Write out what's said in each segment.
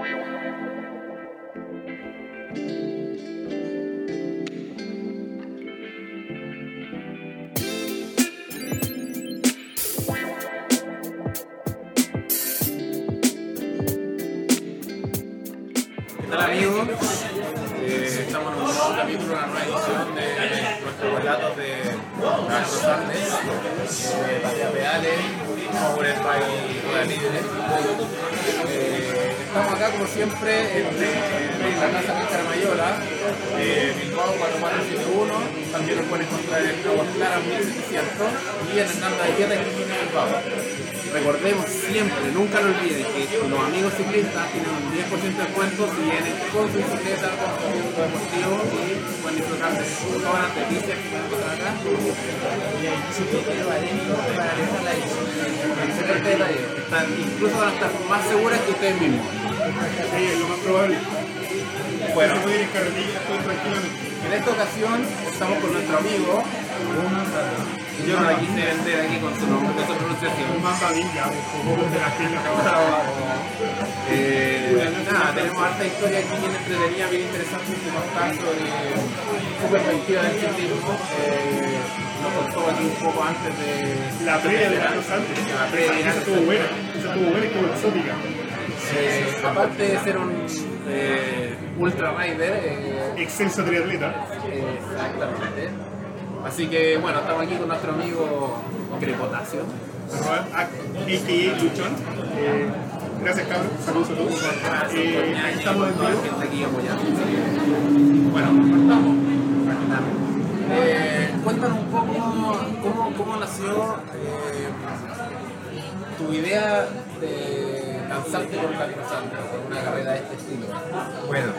¿Qué tal amigos? Eh, estamos en un nuevo capítulo, una nueva edición de nuestros relatos de Carlos Andes, de Patea Pedales, Power by Rueda Libre. Estamos acá como siempre en, la casa Víctor Mayola, eh, Bilbao 4471, también nos pueden encontrar en Aguas Claras 1700 y en Hernanda de Guerra en Bilbao. Recordemos siempre, nunca lo olviden, que los amigos ciclistas tienen un 10% de descuento si vienen con su bicicleta, con su deportivo y pueden disfrutar de todas las delicias que encontrar acá. Y hay bicicleta adentro para dejar la. Están, incluso van a estar más seguras que ustedes mismos. Sí, es lo más probable. Bueno, Se puede ir en carretilla todo tranquilamente. en esta ocasión estamos con nuestro amigo. Yo no la quise vender aquí con su nombre, con su pronunciación. Un mandadilla, un poco de las piernas. Eh, nada, tenemos harta historia aquí bien entretenida, bien interesante, un reportaje sobre su perspectiva del ciclismo. Eh, nos contó aquí un poco antes de La previa de Carlos Santos. La previa de Esa estuvo buena. Estuvo buena y estuvo exótica. Eh, aparte de ser un eh, ultra rider, eh, Excelso triatleta. exactamente. Así que bueno, estamos aquí con nuestro amigo Crepotacio. A.K.A. Luchón. Eh, gracias, cabrón. Saludos, saludos. Aquí estamos en vivo. gente aquí apoyando. Bueno, partamos. Cuéntanos un poco cómo, cómo nació tu idea de lanzarte por por una carrera de este estilo. Bueno,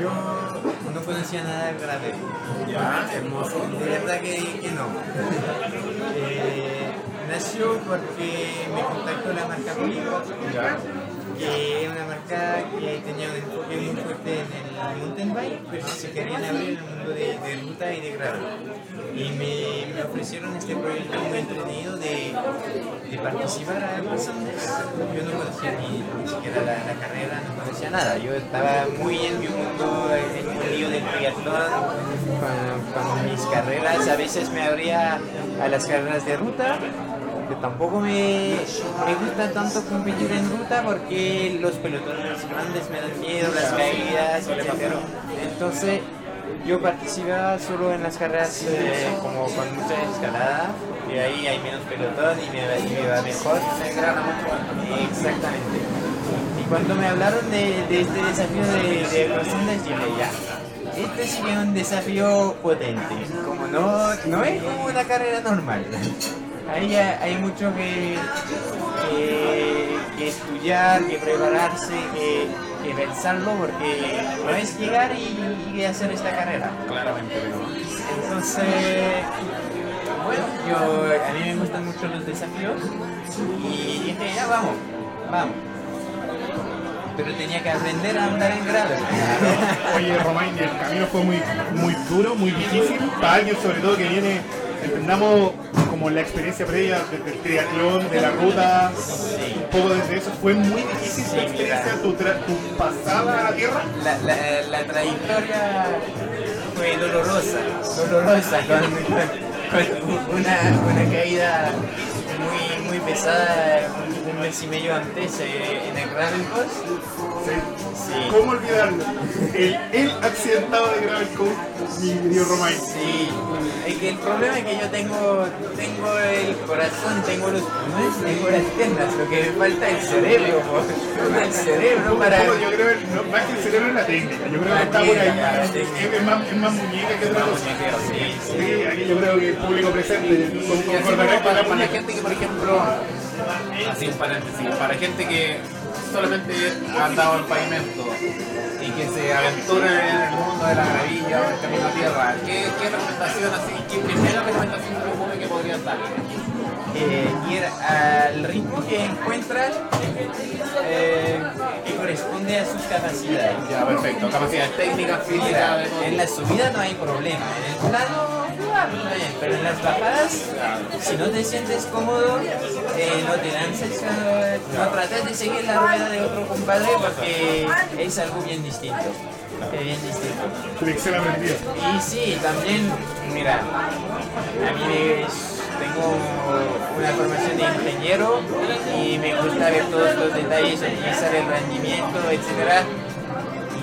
yo no conocía nada del grave. Ya, hermoso. De verdad que, que no. Eh, nació porque me contactó la marca Pico, Ya. que es una marca que tenía un enfoque muy fuerte en el mountain bike, pero se querían abrir el mundo de, de ruta y de gravel. Y me, me ofrecieron este proyecto muy entretenido de, de participar a Andes. Yo no conocía ni, ni siquiera la, la carrera, no conocía nada. Yo estaba muy en mi mundo, en el lío del triatlón, con, con mis carreras. A veces me abría a las carreras de ruta que tampoco me, me gusta tanto competir en ruta porque los pelotones grandes me dan miedo, las caídas, etc. Entonces yo participaba solo en las carreras eh, como con mucha escalada y ahí hay menos pelotón y me, me va mejor. Se grana mucho. Exactamente. Y cuando me hablaron de, de este desafío de, de Andes, yo dije, ya, este sí que es un desafío potente, como no, no es como una carrera normal. Ahí hay, mucho que, que, que estudiar, que prepararse, que, que pensarlo, porque no es llegar y, y hacer esta carrera. Claramente, pero. Entonces, bueno, yo, a mí me gustan mucho los desafíos y dije, ya vamos, vamos. Pero tenía que aprender a andar en gravel. Oye, Romain, el camino fue muy, muy duro, muy difícil. Para alguien, sobre todo, que viene, entendamos como la experiencia previa de- del triatlón, de la ruta, un poco desde eso. Fue muy difícil tu Sí, experiencia, mira. tu, tu pasada a la tierra. La, la, la trayectoria fue dolorosa, dolorosa, con una, una caída muy, muy pesada un, mes y medio antes eh, en el Gravel Coast. Sí. Sí. ¿Cómo olvidarlo? El, el accidentado de Gravel Coast, mi querido Romain. Sí, es que el problema es que yo tengo, tengo el corazón, tengo los pulmones, tengo las piernas, lo que me falta es el cerebro, po. el cerebro para... Yo creo que no, más que el cerebro es la técnica. Yo creo que está por ahí. Es, más, es más muñeca que otra cosa. Sí, sí. Sí, aquí yo creo que el público presente concordará con para, la gente que, por ejemplo, así un paréntesis, para gente que solamente ha andado en pavimento y que se aventura en el mundo de la gravilla o el camino a tierra, ¿qué, qué recomendación así, qué primera recomendación propone que podrías dar? eh, ir al ritmo que encuentras eh, que corresponde a sus capacidades. Ya, perfecto. Capacidades técnicas, físicas, de en la subida no hay problema, en el plano pero en las bajadas, si no te sientes cómodo, eh, no te lances, eh, no trates de seguir la rueda de otro compadre porque es algo bien distinto. Es bien distinto. Y sí, también, mira, a mí me- tengo una formación de ingeniero y me gusta ver todos los detalles, optimizar el rendimiento, etc.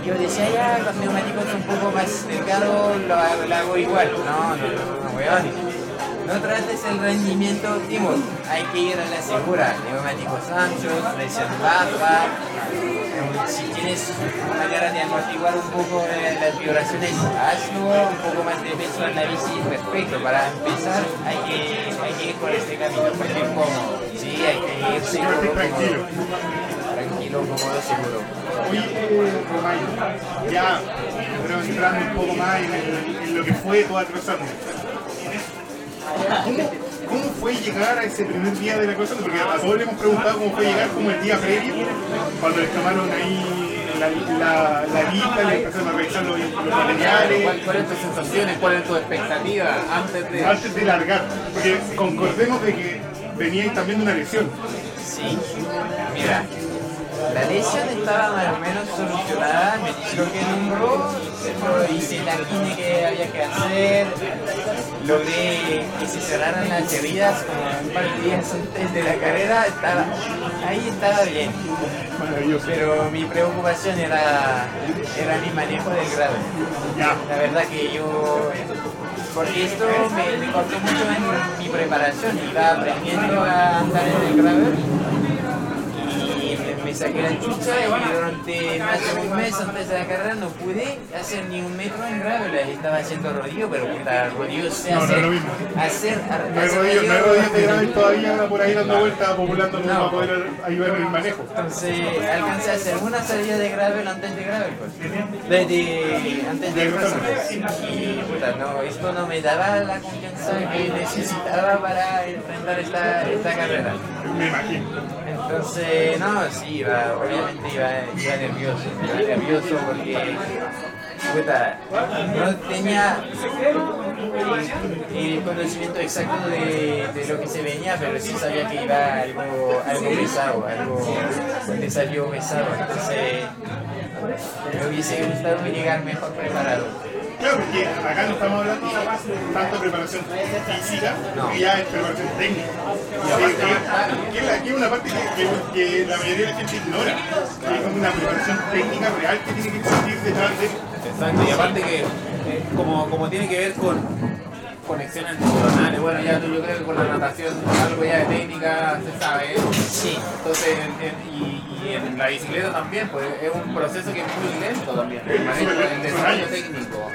Yo decía, ya, los neumáticos un poco más delgados lo, hago- lo hago igual. No, no, no, no, weón. No trates el rendimiento óptimo, hay que ir a la segura. Neumáticos anchos, presión baja. Si tienes manera de amortiguar un poco eh, las vibraciones, hazlo, un poco más de peso en la bici, perfecto. Para empezar, hay que, hay que ir por este camino, hay que ir cómodo. Sí, hay que ir seguro, tranquilo. Tranquilo, cómodo, seguro. Oye, eh, Romain, ya creo entrando un poco más en, el- en lo que fue toda Cruzando. ¿Cómo, ¿Cómo fue llegar a ese primer día de la Cruzando? Porque a todos le hemos preguntado cómo fue llegar como el día previo, cuando les tomaron ahí la, la, la lista, le empezaron a revisar los, los ¿Cuál- materiales. ¿Cuáles tus sensaciones? ¿Cuál es tu expectativa antes de.? Antes de largar, porque concordemos de que veníais también de una lesión. Sí, mira, la lesión estaba más o menos solucionada, me disloqué el hombro, pero hice la quine que había que hacer, logré que se cerraran las heridas como un par de días antes de la carrera, estaba, ahí estaba bien, pero mi preocupación era, era mi manejo del grado. La verdad que yo, porque esto me, me costó mucho en mi preparación, iba aprendiendo a andar en el gravel saqué la chucha y durante más de un mes antes de la carrera no pude hacer ni un metro en gravel, ahí estaba haciendo rodillo, pero puta, rodillo sé No, no es hacer, lo mismo. hacer, no hay hacer rodillas no hay rodillo- de gravel todavía por ahí dando vueltas, populando No. para poder ayudar en el manejo. Entonces alcancé a hacer una salida de gravel antes de gravel, pues. De, de- antes de. Y puta, no, esto no me daba la confianza que necesitaba para enfrentar esta, esta carrera. Me imagino. Entonces, no, sí, iba, obviamente iba, iba nervioso, iba nervioso porque no tenía el conocimiento exacto de, de lo que se venía, pero sí sabía que iba algo, algo pesado, algo, desafío pesado, entonces me hubiese gustado llegar mejor preparado. Claro, porque acá no estamos hablando tanto de preparación física, No. que ya es preparación técnica. Que, que- que es la- que es una parte que, que- que la mayoría de la gente ignora. Que es una preparación técnica real que tiene que existir detrás de Exacto, y aparte que eh, como, como tiene que ver con conexiones neuronales, bueno, ya tú- yo creo que con la natación algo ya de técnica se sabe, ¿eh? Sí, entonces en- en- y, y en la bicicleta también, pues es un proceso que es muy lento también, el manejo, el desarrollo técnico.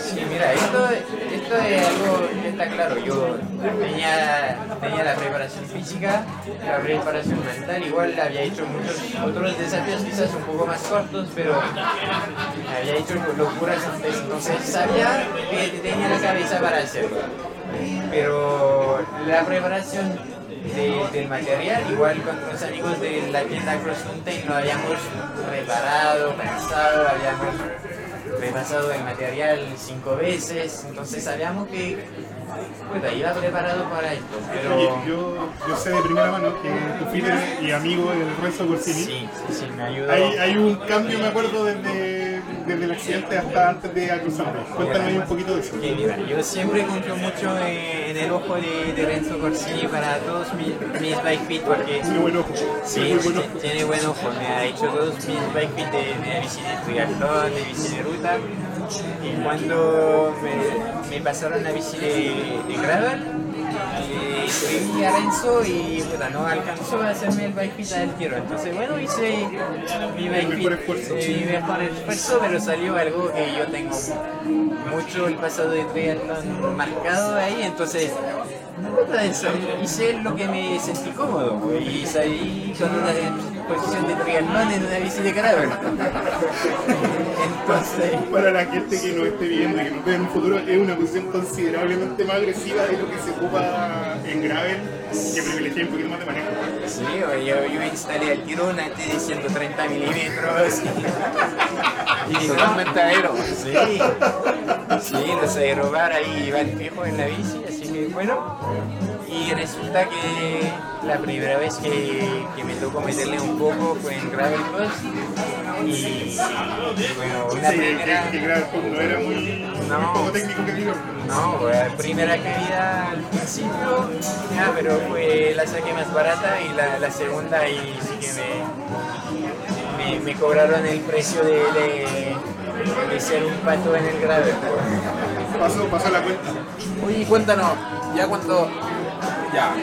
Sí, mira, esto, esto es algo que está claro. Yo tenía, tenía la preparación física, la preparación mental, igual había hecho muchos otros desafíos quizás un poco más cortos, pero había hecho locuras antes, entonces sabía que tenía la cabeza para hacerlo. Pero la preparación de- del material, igual con los amigos de la tienda Cross Mountain lo habíamos preparado, pensado, habíamos repasado el material cinco veces, entonces sabíamos que puta, iba preparado para esto, pero Oye, yo, yo sé de primera mano que tu fiel y amigo del Renzo Corsini, sí, sí, sí, me ayudó. hay, hay un cambio, me acuerdo, desde, desde el accidente hasta antes de acusarme. Cuéntame un poquito de eso. Mira, yo siempre confío mucho en, el ojo de, de Renzo Corsini para todos mis, mis bike fit porque Tiene buen ojo. Sí, Tiene buen ojo. tiene buen ojo, me ha hecho todos mis bike fit de, de bici de triatlón, de bici de ruta. Y cuando me, me pasaron la bici de, de gravel, escribí a Renzo y puta, no alcanzó a hacerme el bike al tiro. Entonces, bueno, hice mi bike mejor esfuerzo. eh, mi mejor esfuerzo, pero salió algo que yo tengo mucho el pasado de triatlón marcado ahí, entonces puta, hice lo que me sentí cómodo y salí con una posición de triatlón en una bici de gravel. Entonces, Para la gente que no esté viendo y que no ve en un futuro, es una posición considerablemente más agresiva de lo que se ocupa en gravel, que privilegia un poquito más de manejo. sí, yo, yo instalé al tiro una T de 130 milímetros. Y no, Totalmente aero. Sí, sí, los aerobar ahí van fijo en la bici, así que bueno. Y resulta que la primera vez que, que me tocó meterle un poco fue en Gravel Cross. Y bueno, una Sí, primera. que, que gravel no era muy, No. poco técnico que digo. No, la primera caída al principio, ya, pero fue la saqué más barata y la, la segunda ahí sí que me, me, me cobraron el precio de, de, de ser un pato en el gravel. Pasó, pasó la cuenta. Oye, cuéntanos, ya cuando ya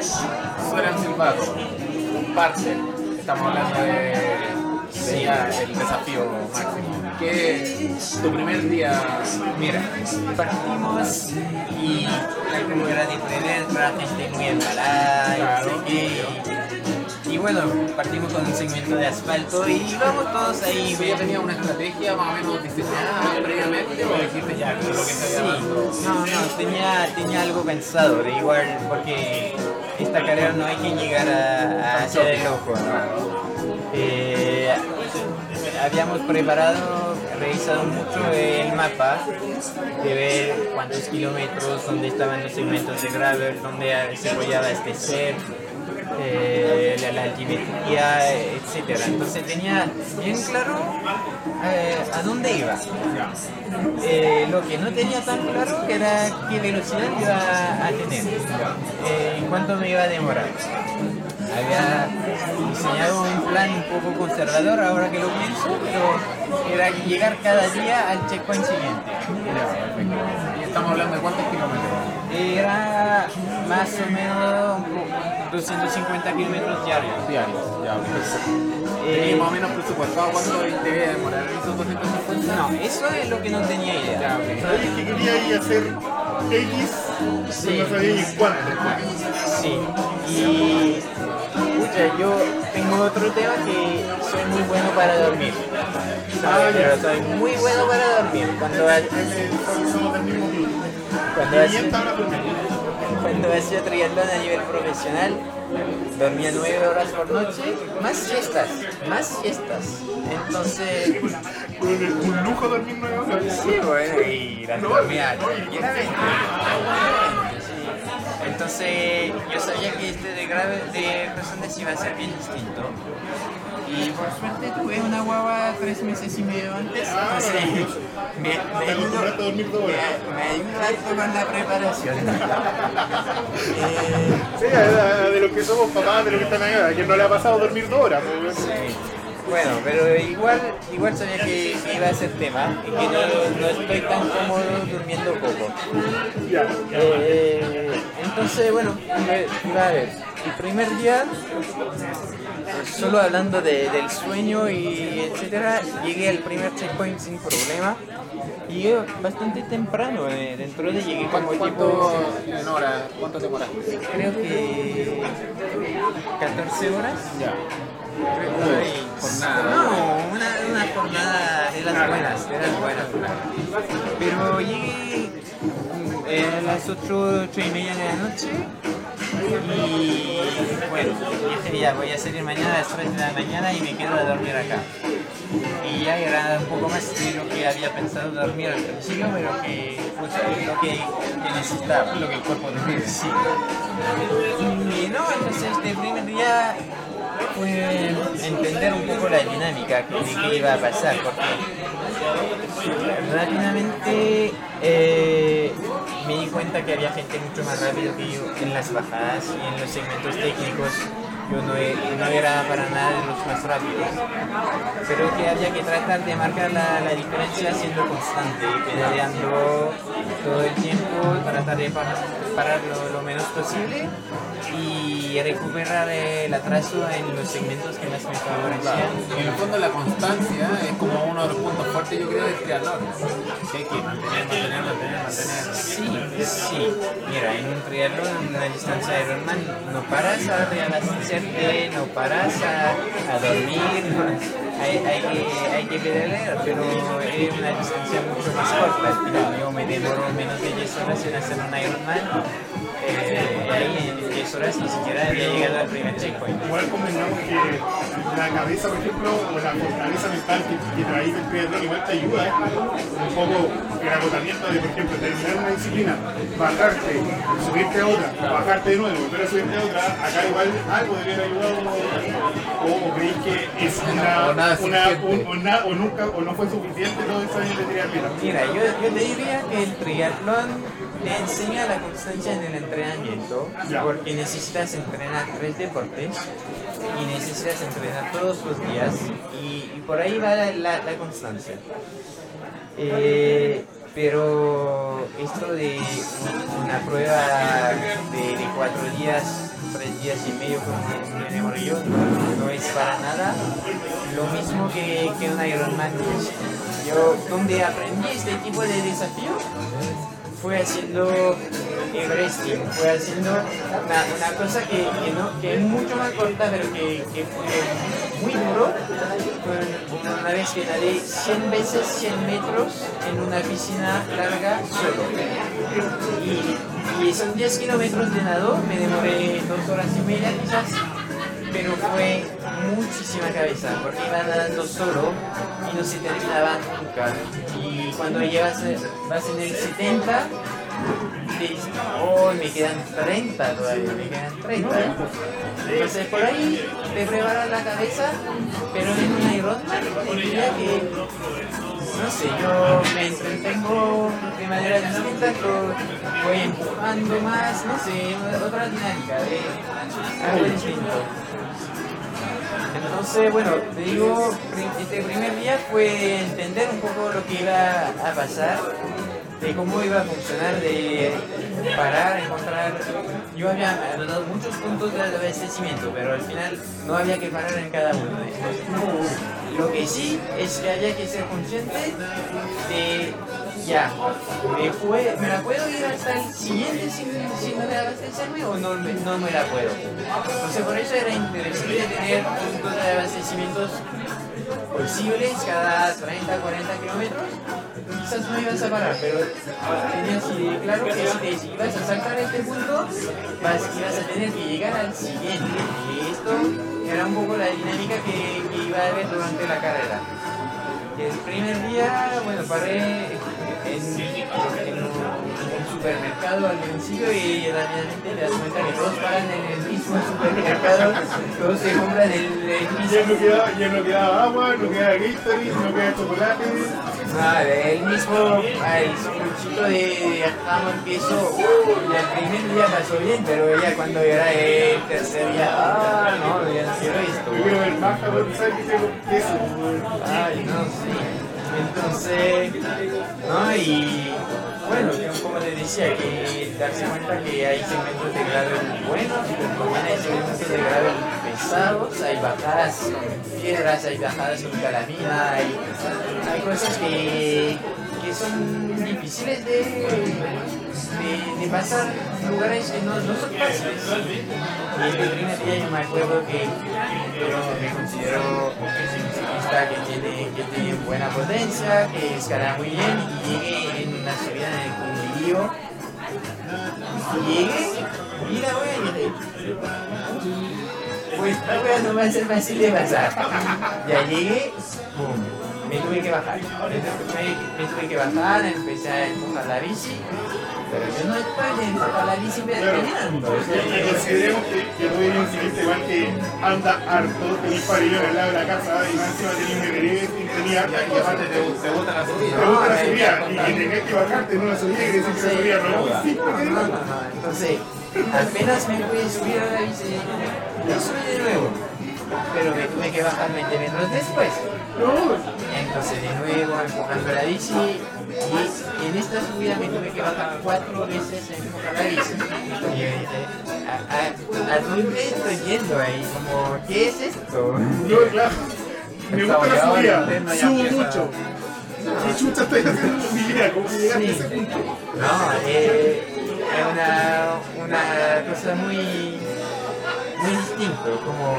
suena el silbato, comparte, estamos hablando de, de ya el desafío máximo. ¿Qué tu primer día? Mira, partimos y la curva era diferente, la gente muy embalada, Claro. y, y bueno, partimos con un segmento de asfalto y íbamos todos ahí, ¿Ya tenía una estrategia más o menos diseñada previamente o dijiste ya con lo que se había Sí, dado? no, no, tenía, tenía algo pensado, de igual, porque esta carrera no hay que llegar a, a hacer el ojo, ¿no? Eh, habíamos preparado, revisado mucho el mapa, de ver cuántos kilómetros, dónde estaban los segmentos de gravel, dónde se podía abastecer, eh, la, la altimetría, etcétera. Entonces tenía bien claro eh, a dónde iba. Eh, lo que no tenía tan claro era qué velocidad iba a tener, en cuánto me iba a demorar. Había diseñado un plan un poco conservador ahora que lo pienso, pero era llegar cada día al checkpoint siguiente. Y estamos hablando de cuántos kilómetros. Era más o menos un poco 250 kilómetros diarios. Diarios, ya, ok. Eh, ¿Tenías más o menos presupuestado cuánto debía demorar esos 250? no, eso es lo que no tenía idea. Ya, que quería ir a hacer X, Sí. no sabía ni cuánto. Sí, y pucha, yo tengo otro tema que soy muy bueno para dormir. Pero soy muy bueno para dormir. Cuando, club. Cuando, hacía, cuando hacía triatlón a nivel profesional, dormía nueve horas por noche, más siestas, más siestas. Entonces, un, un lujo dormir nueve horas. Sí, bueno, y las dormía. Entonces, yo sabía que este de grave de razones iba a ser bien distinto. Y por suerte tuve una guagua tres meses y medio antes. Entonces, me, me Te ayudó, acostumbraste a dormir dos horas. me, me harto con la preparación. Eh, Sí, de los que somos papás, de los que están acá, a quien no le ha pasado dormir dos horas. pues, Sí. Bueno, pero igual, igual sabía que, iba a ser tema y que no, no estoy tan cómodo durmiendo poco. Eh, entonces, bueno, iba a ver, el primer día, solo hablando de- del sueño y etcétera, llegué al primer checkpoint sin problema. Y bastante temprano, eh, dentro de llegué como ¿Cuánto, tipo, cuánto en hora? ¿Cuánto demoraste? creo que 14 horas. Ya. Ay, Jornada. No, una, una jornada de las buenas, de las buenas. Pero llegué eh, a las 8, 8 y media de la noche y bueno, dije ya voy a salir mañana a las 3 de la mañana y me quedo a dormir acá. Y ya era un poco más de lo que había pensado dormir al principio, pero que fue lo que, que necesitaba. Lo que el cuerpo. Sí. Y no, entonces este primer día fue entender un poco la dinámica de qué iba a pasar, porque rápidamente eh, me di cuenta que había gente mucho más rápido que yo en las bajadas y en los segmentos técnicos. Yo no, no era para nada de los más rápidos, pero que había que tratar de marcar la, la diferencia siendo constante, pedaleando todo el tiempo, tratar de pa- parar lo, lo menos posible y recuperar el atraso en los segmentos que más me favorecían. En el fondo la constancia es como uno de los puntos fuertes yo creo del triatlón. Que hay que mantener, mantener, mantener, mantener. Sí, sí. Mira, en un triatlón, en una distancia de Ironman, no paras a reabastecer moverte, no paras a, a dormir, hay, que, hay que pedalear, pero es una distancia mucho más corta. Yo me demoro menos de 10 horas en hacer un Ironman en 10 horas ni siquiera había llegado al primer checkpoint. Igual convengamos que la cabeza, por ejemplo, o la fortaleza mental que, que traes del triatlón igual te ayuda ¿eh? un poco el agotamiento de, por ejemplo, terminar una disciplina, bajarte, subirte a otra, bajarte de nuevo, volver a subirte a otra, acá igual algo debe haber ayudado o, o creéis que es una, una un- o, nunca o no fue suficiente todo esos años de triatlón. Mira, yo, yo te diría que el triatlón te enseña la constancia en el entrenamiento, porque necesitas entrenar tres deportes y necesitas entrenar todos los días y, y por ahí va la, la- la constancia. Eh, pero esto de una prueba de, de cuatro días, tres días y medio como me demoré yo, no, es para nada lo mismo que, que un Ironman. Yo donde aprendí este tipo de desafío fue haciendo Everesting, fue haciendo una, cosa que, no, que es mucho más corta, pero que, que fue muy duro. Fue una vez que nadé 100 veces 100 metros en una piscina larga solo. Y, y son 10 kilómetros de nado, me demoré dos horas y media quizás, pero fue muchísima cabeza, porque iba nadando solo y no se terminaba nunca. Y cuando eh, vas en el 70, te dices, oh, me quedan 30 todavía, me quedan 30. Entonces por ahí te preparas la cabeza, pero en una Ironman te diría que, no sé, yo me entretengo de manera distinta, voy empujando más, no sé, otra dinámica, de algo distinto. Entonces, bueno, te digo, este primer día fue entender un poco lo que iba a pasar, de cómo iba a funcionar, de parar, encontrar... Yo había dado muchos puntos de abastecimiento, pero al final no había que parar en cada uno de estos. Lo que sí es que había que ser consciente de, ya, me, fue, me la puedo ir hasta el siguiente sin, sin no abastecerme o no, me- no me la puedo. Entonces por eso era interesante tener puntos de abastecimientos posibles cada 30, 40 kilómetros. Quizás no ibas a parar, pero tenías que- claro que si te ibas a saltar este punto, vas, ibas a tener que llegar al siguiente. Y esto era un poco la dinámica que, que iba a haber durante la carrera. El primer día, bueno, paré en, en un supermercado al principio y rápidamente te das cuenta que todos paran en el mismo supermercado, todos se compran el, el Ya mismo no quedaba, ya no quedaba agua, no quedaba Gatorade, no quedaba chocolate. Ah, el mismo, el sanguchito de jamón queso, uh, el primer día pasó bien, pero ya cuando era el tercer día, ah, no, ya no quiero esto. Yo quiero ver más jabón, ¿sabes qué tengo? Queso. Ay, no, sí. Entonces, ¿no? Y bueno, como te decía, que darse cuenta que hay segmentos de gravel buenos, hay segmentos de gravel pesados, hay bajadas con piedras, hay bajadas con calamina, hay, hay cosas que, que son difíciles de, de, de pasar, lugares que no, no son fáciles. Y este primer día yo me acuerdo que yo me considero que tiene, que tiene buena potencia, que escala muy bien y llegué en una subida en el y la wea llegué. Pues no va a ser fácil de pasar. Ya llegué, boom, me tuve que bajar. Me, me- me tuve que bajar, empecé a empujar la bici. Pero yo no de empujar la Y consideremos que, que tú eres un ciclista igual que anda harto, tenés pabellón al lado de la casa y más encima Everest y tenés harta Y aparte te, te gusta la Te subida. gusta la subida y que tengas que bajarte en una subida quiere decir que la subida no es que. Entonces, apenas me pude subir a la bici, y subí de nuevo. Pero me tuve que bajar 20 metros después. Entonces, de nuevo empujando la bici. Y en esta subida me tuve que bajar cuatro veces empujar la bici. Y yo dije, ¿a, a, a dónde estoy yendo ahí? Como, ¿qué es esto? no, claro. Me gusta la subida, subo mucho. ¿Qué chucha estoy haciendo vida? ¿Cómo llegaste a ese punto? No, eh, es una, una cosa muy, muy distinto, como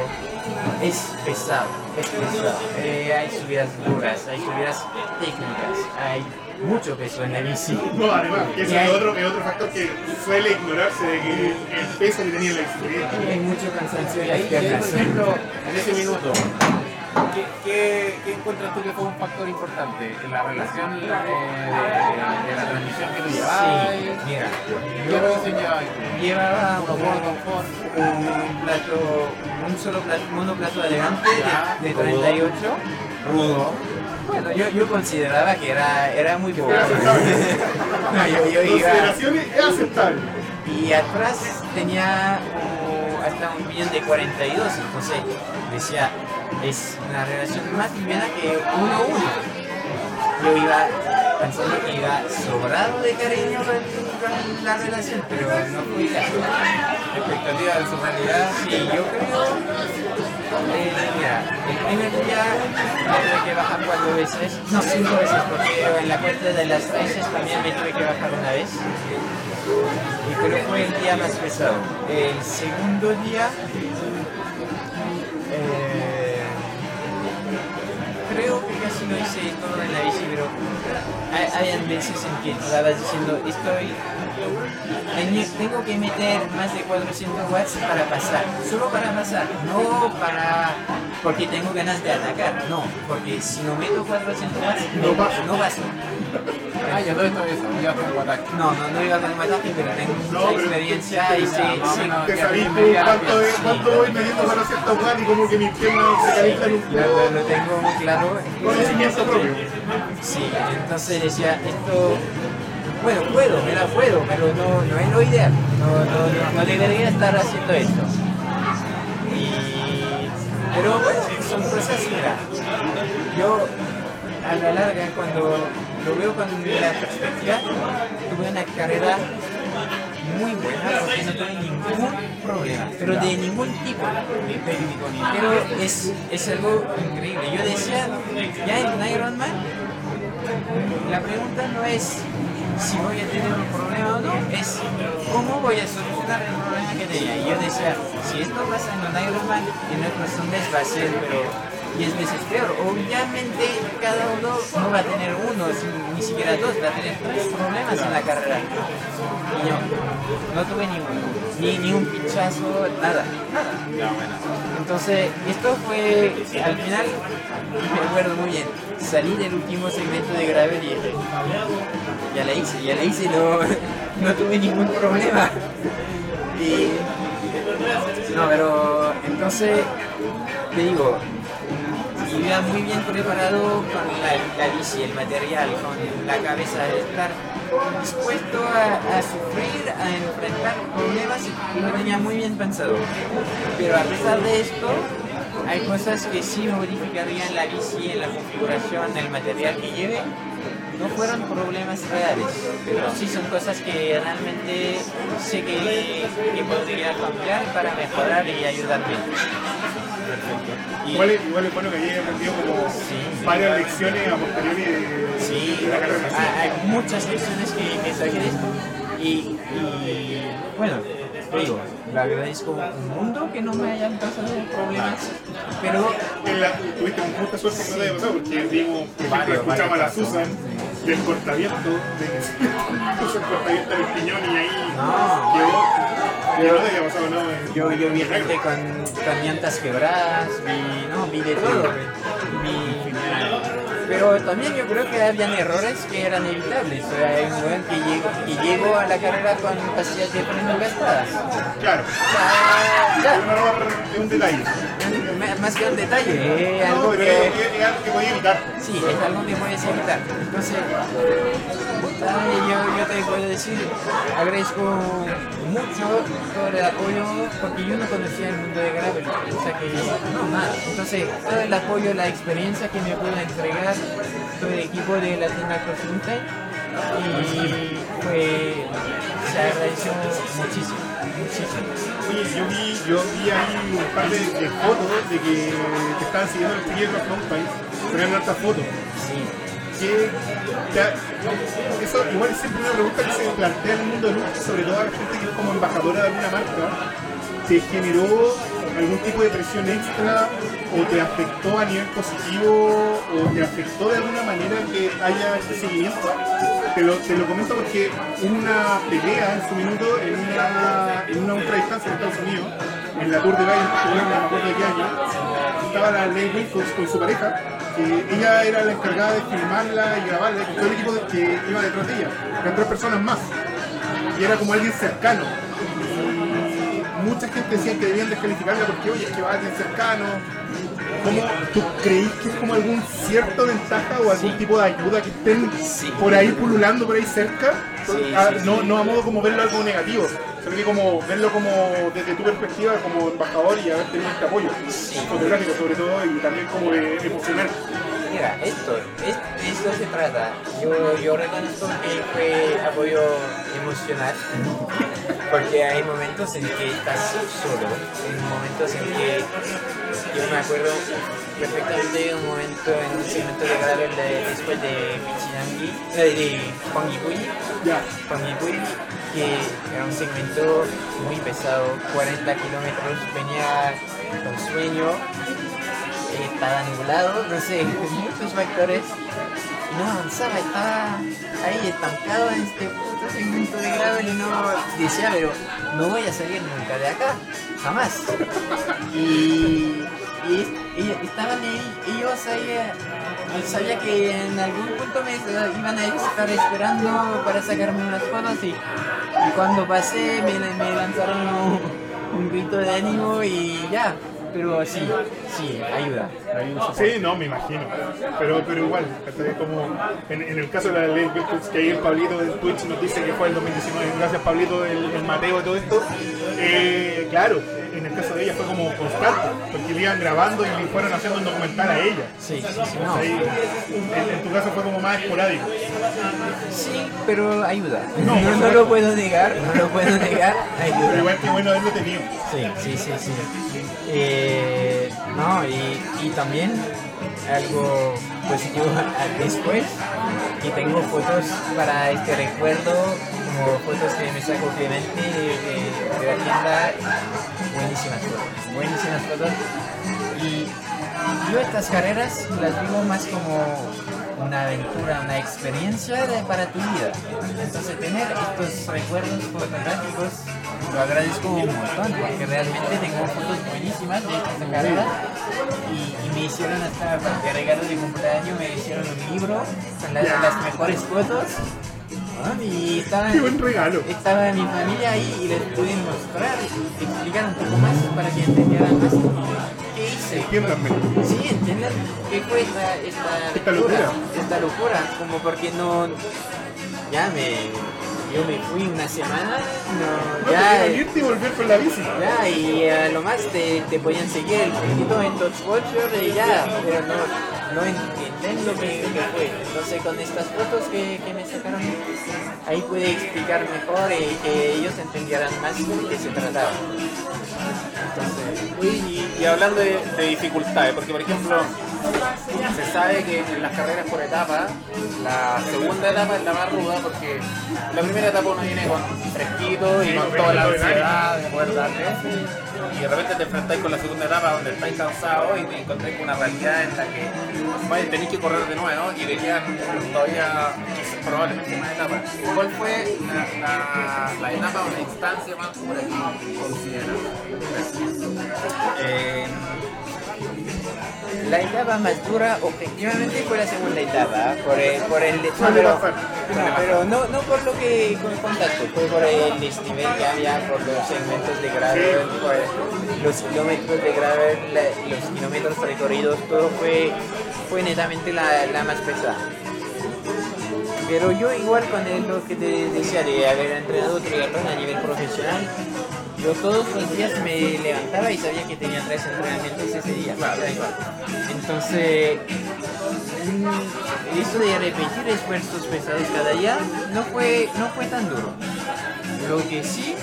es pesado, es pesado. Eh, hay subidas duras, hay subidas técnicas, hay mucho peso en la bici. No, además, que hay- es otro, factor que suele ignorarse de que el peso que tenía la bicicleta. Hay mucho cansancio en las por piernas. ejemplo, en ese minuto, ¿qué, qué, qué encuentras tú que fue un factor importante? ¿En la relación eh, de, de la transmisión que tú llevabas? Sí, mira, ¿Qué relación llevabas tú? llevaba Confort, un, confort. un plato, un solo plato, monoplato adelante Ya, de, de rudo. 38, rudo. Bueno, yo, yo consideraba que era, era muy aceptable. No, yo, yo iba, Consideraciones es aceptable. y atrás tenía uh, hasta un billón de 42, entonces decía, es una relación más liviana que 1-1. Yo iba pensando que iba sobrado de cariño con, la relación, pero no el caso. Expectativa de su realidad. Sí, yo creo, eh, mira, el primer día me tuve que bajar cuatro veces, no cinco veces, porque en la cuenta de las veces también me tuve que bajar una vez. Y creo que fue el día más pesado. El segundo día, lo hice todo en la bici, pero hay, habían veces en que estabas diciendo, estoy tengo que meter más de 400 watts para pasar, solo para pasar, no para porque tengo ganas de atacar, no, porque si no meto 400 watts No no paso. Ah, ya todo esto ya un ataque. No, no, no iba con un ataque, pero tengo experiencia y sé- menos. Te que sabís tú cuánto, es- voy midiendo para cierta watts y como que mis piernas se calientan un lo, poco. lo- tengo muy claro. Conocimiento propio. Sí, entonces decía, esto, bueno, puedo, me la puedo, pero no, no es lo ideal, no, no, no, no debería estar haciendo esto. Y, pero bueno, son cosas, mira, yo a la larga cuando lo veo con la perspectiva, tuve una carrera muy buena porque no tuve ningún problema, pero de ningún tipo. Pero es, es algo increíble. Yo decía, ya en Ironman, la pregunta no es si voy a tener un problema o no, es cómo voy a solucionar el problema que tenía. Y yo decía, si esto pasa en un Ironman, en otros hombres va a ser, pero 10 veces peor. Obviamente cada uno no va a tener uno, ni siquiera dos, va a tener tres problemas en la carrera. Y yo no tuve ninguno, ni, ni un pinchazo, nada, nada. Entonces, esto fue, al final, me acuerdo muy bien, salí del último segmento de Gravel y dije, ya la hice, ya la hice, no, no tuve ningún problema. Y, no, pero entonces, te digo, iba muy bien preparado con la, la bici, el material, con la cabeza, de estar dispuesto a, sufrir, a enfrentar problemas, lo tenía muy bien pensado. Pero a pesar de esto, hay cosas que sí modificarían la bici, en la configuración, el material que lleve. No fueron problemas reales, pero sí son cosas que realmente sé que, que podría cambiar para mejorar y ayudarme. Igual es, igual es bueno que hayas aprendido como varias lecciones a posteriori de, Sí, de la carrera. hay, hay muchas lecciones que, que saqué de esto y, y, bueno, digo, le agradezco un mundo que no me hayan pasado problemas, pero En la- tuviste mucha suerte que no te haya pasado porque vimos, por ejemplo, Varios, escuchamos a la varios casos. Susan del cortaviento, de puso el cortaviento del piñón y ahí No. quedó. Y no pasado nada. yo, yo vi gente con, con llantas quebradas, vi, no, vi de todo, vi- pero también yo creo que habían errores que eran evitables, o sea, hay un momento que llego, que llego a la carrera con pastillas de freno gastadas. Claro, Ya, ya, es un error, es un detalle. Más que un detalle, es No, algo que... que podía evitar. Sí, es algo que puedes evitar. Entonces, ay, yo, yo te puedo decir, agradezco mucho todo el apoyo, porque yo no conocía el mundo de Gravel, o sea que no, nada. Entonces, todo el apoyo, la experiencia que me pudo entregar todo el equipo de la tienda Cross Mountain, y fue, se agradeció muchísimo. Oye, yo vi, yo vi ahí un par de, de fotos de que te estaban siguiendo los chiquillos de los Mountain, ponían hartas fotos. Sí. que ya- eso igual es siempre una pregunta que se plantea en el mundo del ultra, sobre todo a la gente que es como embajadora de alguna marca. te generó algún tipo de presión extra o te afectó a nivel positivo o te afectó de alguna manera que haya este seguimiento? Te lo, te lo comento porque hubo una pelea en su minuto en una, en una ultradistancia en Estados Unidos, en la Tour de particular, no me acuerdo de qué año, estaba la Ley Wilcox con su pareja, que ella era la encargada de filmarla y grabarla, y todo el equipo que iba detrás de ella, eran tres personas más, y era como alguien cercano. Y mucha gente decía que debían descalificarla porque, oye, es que va alguien cercano. ¿Cómo, ¿Tú creís que es como algún cierto ventaja o algún Sí. tipo de ayuda que estén Sí. por ahí pululando, por ahí cerca? Sí, Ah, no, no a modo como verlo algo negativo, sino que como verlo como desde tu perspectiva como embajador y haber tenido este apoyo fotográfico sobre todo y también como de emocional. Mira, esto, es- esto se trata. Yo, yo reconozco que fue apoyo emocional, porque hay momentos en que estás solo, hay momentos en que yo me acuerdo perfectamente de un momento en un segmento de gravel de- después de Pichinangui, eh, de Ya. Juanguipulli, que era un segmento muy pesado, 40 kilómetros, venía con sueño, eh, estaba nublado, no sé, muchos factores. Y no avanzaba, estaba ahí estancado en este puto segmento de gravel y no decía, pero no voy a salir nunca de acá, jamás. Y, y, y estaban ahí, ellos ahí, eh, sabía que en algún punto me iban a estar esperando para sacarme unas fotos y, y cuando pasé me, me lanzaron un, un grito de ánimo y ya. Pero sí, sí, ayuda. Sí, no, me imagino. Pero, pero igual, como en, en el caso de la ley que ahí el Pablito del Twitch nos dice que fue el 2019, gracias Pablito, el, el Mateo y todo esto. Eh, claro, en el caso de ella fue como constante, porque le iban grabando y le fueron haciendo un documental a ella. Sí, sí, sí, no. En, en tu caso fue como más esporádico. Sí, pero ayuda. No, No, no, lo puedo negar, no lo puedo negar, Pero ayuda. igual que bueno haberlo tenido. Sí, sí, sí, sí. Eh, no, y, y también algo positivo después, que tengo fotos para este recuerdo, como fotos que me de, de- de la tienda, buenísimas fotos, buenísimas fotos. Y yo estas carreras las vivo más como una aventura, una experiencia de- para tu vida. Entonces tener estos recuerdos fotográficos lo agradezco un montón porque realmente tengo fotos buenísimas de estas carreras y, y me hicieron hasta de regalo de cumpleaños me hicieron un libro con las, las mejores fotos y estaban, Qué buen regalo. estaba mi familia ahí y les pude mostrar y explicar un poco más para que entendieran más qué hice. Entiéndanme. Sí, entiendan qué fue esta, esta, Esta locura. esta locura, como porque no, ya me, yo me fui una semana, no, No, ya, irte y volver con la bici. ya, y a lo más te, te podían seguir el poquito en Touch Watcher y ya, pero no, no entienden lo que, fue. Entonces con estas fotos que, que me sacaron, ahí pude explicar mejor y que ellos entendieran más de qué se trataba. Entonces, y, y hablando de, de dificultades, porque por ejemplo, se sabe que en las carreras por etapa, la segunda etapa es la más ruda porque la primera etapa uno viene con fresquito y con toda la ansiedad de poder darle. Y de repente te enfrentáis con la segunda etapa donde estáis cansados y te encontráis con una realidad en la que vais, tenéis que correr de nuevo y verían todavía probablemente más etapas. ¿Cuál fue la, la, la etapa o la instancia más dura que consideras? Eh, la etapa más dura objetivamente fue la segunda etapa, por el, por el no, pero, no, pero no, no por lo que con- contaste, fue por el desnivel que había, por los segmentos de gravel, por los kilómetros de gravel, los kilómetros recorridos, todo fue, fue netamente la, la más pesada. Pero yo igual con el- lo que te decía de haber entrenado triatlón a nivel profesional, yo todos los días me levantaba y sabía que tenía tres entrenamientos ese día. Entonces, mm, eso de repetir esfuerzos pesados cada día no fue, no fue tan duro. Lo que sí,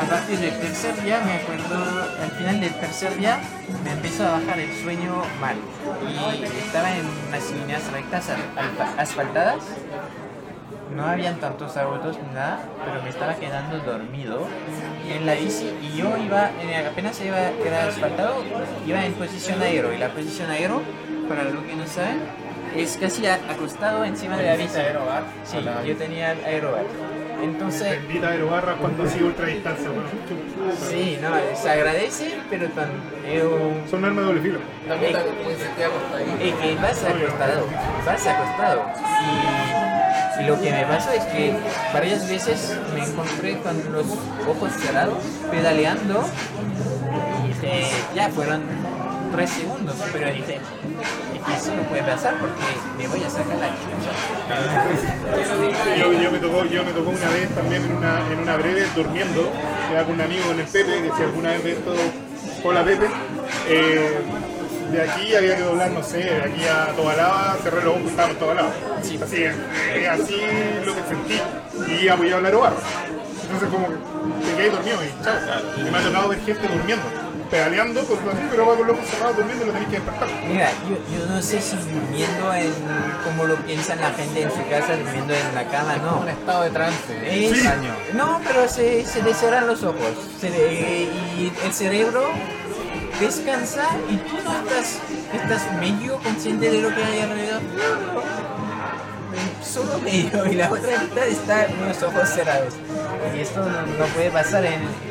a partir del tercer día, me acuerdo, al final del tercer día, me empezó a bajar el sueño mal. Y estaba en unas líneas rectas asfaltadas no habían tantos autos ni nada, pero me estaba quedando dormido en la bici y yo iba, en- apenas iba, era asfaltado, iba en posición aero. Y la posición aero, para los que no saben, es casi acostado encima de la bici. Sí, yo tenía el aerobat. Entonces, Bendita aerobarra cuando sigue ultra distancia. sí, no, se agradece, pero tan, yo- Son un arma de doble filo. También te te sentía acostadito. Es que vas acostado, vas acostado. Y, y lo que me pasa es que varias veces me encontré con los ojos cerrados, pedaleando, y dije, ya fueron tres segundos, pero dije, eso no puede pasar porque me voy a sacar la chucha. Yo, yo me tocó, yo me tocó una vez también en una, en una breve durmiendo, con un amigo en el Pepe, que si alguna vez ve esto, hola Pepe, eh, de aquí había que doblar, no sé, de aquí a Tobalaba, cerré los ojos, estábamos en Tobalaba. Sí. Así, eh, así lo que sentí, y íbamos ya a hablar barro. Entonces como que te quedé dormido y chao. Y me ha tocado ver gente durmiendo, pedaleando, con, así, pero va con los ojos cerrados durmiendo y lo tenés que despertar. Mira, yo, yo no sé si durmiendo en, como lo piensan la gente en su casa, durmiendo en la cama, no. Un estado de trance. Es- extraño. No, pero se, se le cierran los ojos se le- y el cerebro descansa y tú no estás, estás medio consciente de lo que hay alrededor. Solo medio y la otra mitad está con los ojos cerrados. Y esto no, no puede pasar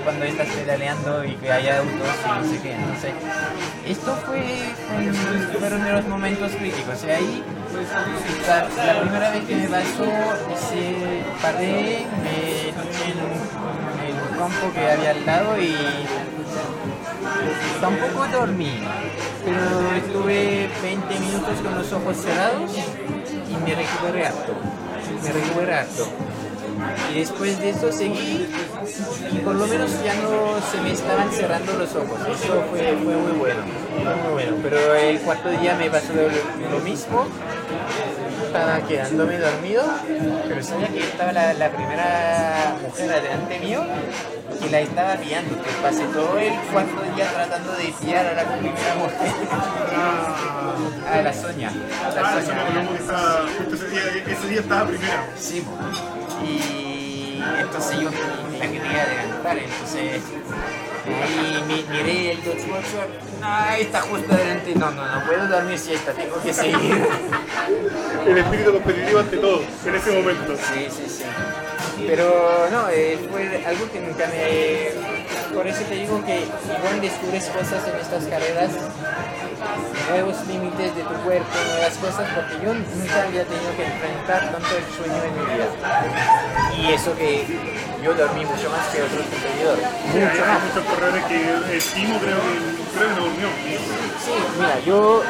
cuando estás pedaleando y que haya autos y no sé qué. Entonces, esto fue, fue- fueron de los momentos críticos. Y ahí, la, la primera vez que me pasó, se paré, me en un campo que había al lado y tampoco dormí. Pero estuve 20 minutos con los ojos cerrados y me recuperé harto. Me recuperé harto. Y después de eso seguí y por lo menos ya no se me estaban cerrando los ojos. Eso fue, fue muy bueno. Fue muy bueno. Pero el cuarto día me pasó lo, mismo. Estaba quedándome dormido, pero sabía que estaba la, la primera mujer delante mío que la estaba pillando. Que pasé todo el cuarto día tratando de pillar a la primera mujer. A la Sonia. A la Ah, Sonia. estaba, ese día, ese día estaba primera. Sí, y entonces yo la quería adelantar, entonces ahí mi- miré el Dodge Watcher, no, está justo delante, no, no, no puedo dormir siesta, tengo que seguir. El espíritu competitivo ante todo, en ese momento. Sí, sí, sí. Pero no, eh, fue algo que nunca me... Por eso te digo que igual descubres cosas en estas carreras, nuevos límites de tu cuerpo, nuevas cosas, porque yo nunca había tenido que enfrentar tanto el sueño en mi vida. Y eso que yo dormí mucho más que otros competidores. Mucho hay más. muchos corredores que el Timo creo que, creo que no durmió. Sí, mira, yo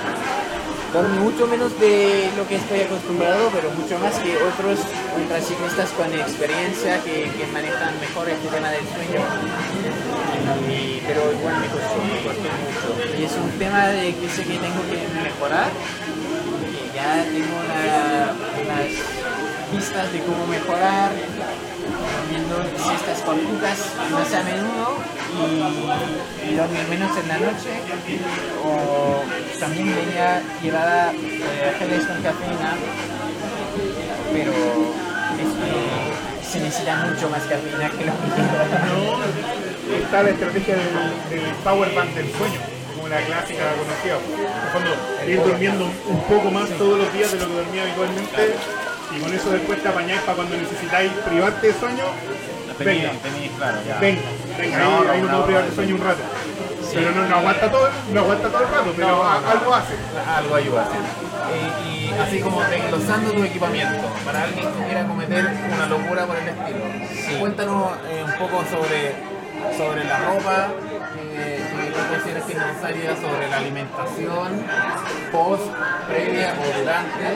mucho menos de lo que estoy acostumbrado, pero mucho más que otros ultraciclistas con experiencia que, manejan mejor este tema del sueño. Y- pero igual me costó, me costó mucho. Y es un tema de que sé que tengo que mejorar, que ya tengo una- unas pistas de cómo mejorar, viendo siestas cortitas más a menudo y, y dormir menos en la noche o también venía llevada eh, geles con cafeína pero es que se necesita mucho más cafeína que lo que lleva. No, está la estrategia del, del power band del sueño, como la clásica conocida. En el fondo, ir durmiendo un poco más todos los días de lo que dormía habitualmente y con eso después te apañáis para cuando necesitáis privarte de sueño. Venga, tenéis, claro, ya. venga, venga, No, ahí, no, ahí no, puede privarte no. de sueño un rato. Pero no, no aguanta todo, no aguanta todo el rato, pero No, a- no. algo hace. Algo ayuda. Eh, y así como desglosando tu equipamiento, para alguien que quiera cometer una locura por el estilo. Cuéntanos eh, un poco sobre, sobre la ropa, eh, que tú consideras que es necesaria, sobre la alimentación, post, previa o durante.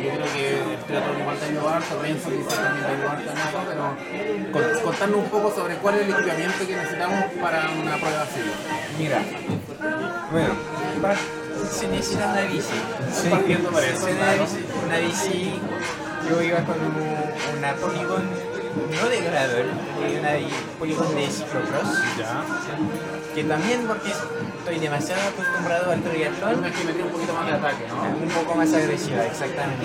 Yo creo que el triatlón igual te ayuda harto, Renzo quizás también te ayuda harto en eso, pero con- contarnos un poco sobre cuál es el equipamiento que necesitamos para una prueba así. Mira, bueno, se necesita una bici. Partiendo por Se eso, una bici. Yo iba con un- una Polygon, no de gravel, una bi- Polygon de ciclocross. Ya. Que también porque estoy demasiado acostumbrado al triatlón, Una geometría un poquito más de ataque, ¿no? un poco más agresiva, exactamente.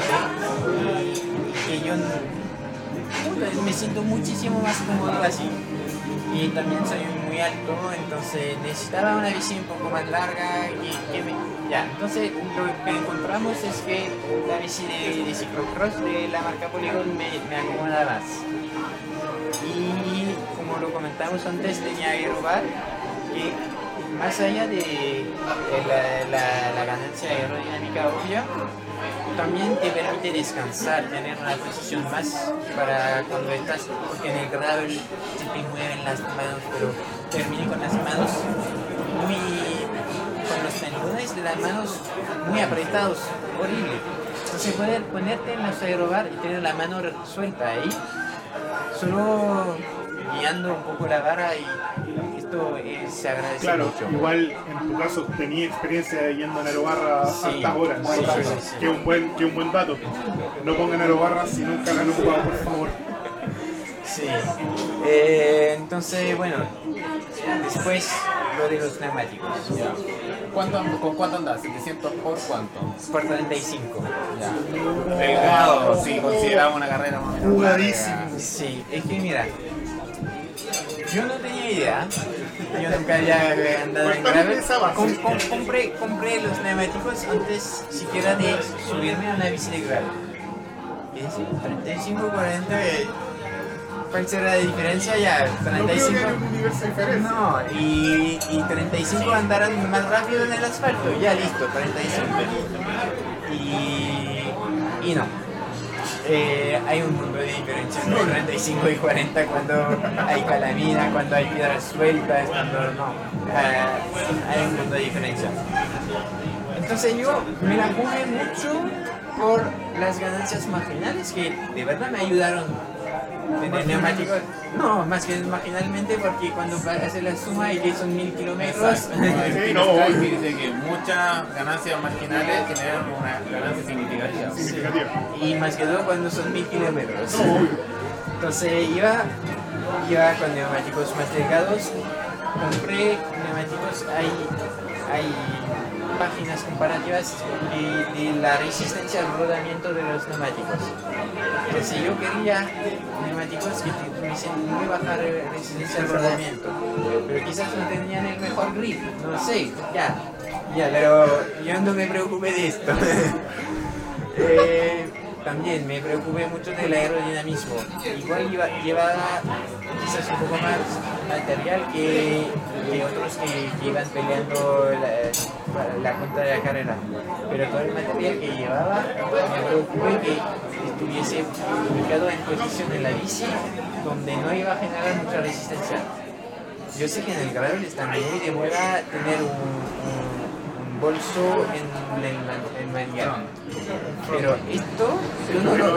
Y que yo me siento muchísimo más cómodo así. Y también soy muy alto, entonces necesitaba una bici un poco más larga y. Ya, entonces lo que encontramos es que la bici de, de ciclocross de la marca Polygon me, me acomoda más. Y como lo comentamos antes, tenía Aerobar, que más allá de, la, ganancia aerodinámica obvia, también te permite descansar, tener una posición más para cuando estás, porque en el gravel se te mueven las manos, pero terminé con las manos muy, con los tendones de las manos muy apretados, horrible. Entonces poder ponerte en los aerobar y tener la mano suelta ahí, solo guiando un poco la vara y esto eh, se agradece Claro, mucho. igual en tu caso tenía experiencia yendo en aerobarra Sí, altas horas, sí, sí, sí. que es un buen, que un buen dato. No pongan aerobarra si nunca la han ocupado, por favor. Sí. Eh, entonces, bueno, después lo de los neumáticos. Ya. ¿Cuánto, ¿Con cuánto andas? ¿700 por cuánto? Por 35. Ya. Delgado, si consideramos una carrera más. Jugadísimo. Sí, es que mira, yo no tenía idea. Yo nunca había andado en esa base. Com- com- compré, compré los neumáticos antes siquiera de subirme a una bici de gravel. ¿Qué es? 35, 40. eh, ¿Cuál será la diferencia? Ya, No creo que 35. haya un universo diferente. No, y, y 35 andarán más rápido en el asfalto, ya listo, 35. Y, y no. Eh, hay un mundo de diferencia entre 35 y 40 cuando hay calamina, cuando hay piedras sueltas, cuando no. Eh, hay un mundo de diferencia. Entonces yo me la jugué mucho por las ganancias marginales que de verdad me ayudaron tener neumáticos. No, más que marginalmente porque cuando haces la suma y que son mil kilómetros, Sí, no, dice que muchas ganancias marginales generan una ganancia significativa. Significativa. y más que todo cuando son mil kilómetros. Entonces iba, iba con neumáticos más delgados, compré neumáticos, hay, hay páginas comparativas de, la resistencia al rodamiento de los neumáticos. Entonces yo quería neumáticos que tuviesen muy baja re- resistencia al rodamiento, pero quizás no tenían el mejor grip, no sé, ya, ya, pero yo no me preocupé de esto. Eh, también me preocupé mucho del aerodinamismo. Igual iba, llevaba quizás un poco más material que, que otros que, que iban peleando la, la cuenta de la carrera. Pero todo el material que llevaba me preocupé que estuviese ubicado en posición en la bici donde no iba a generar mucha resistencia. Yo sé que en el gravel está muy de moda tener un, un- un bolso en el, manguero. Pero esto, yo no lo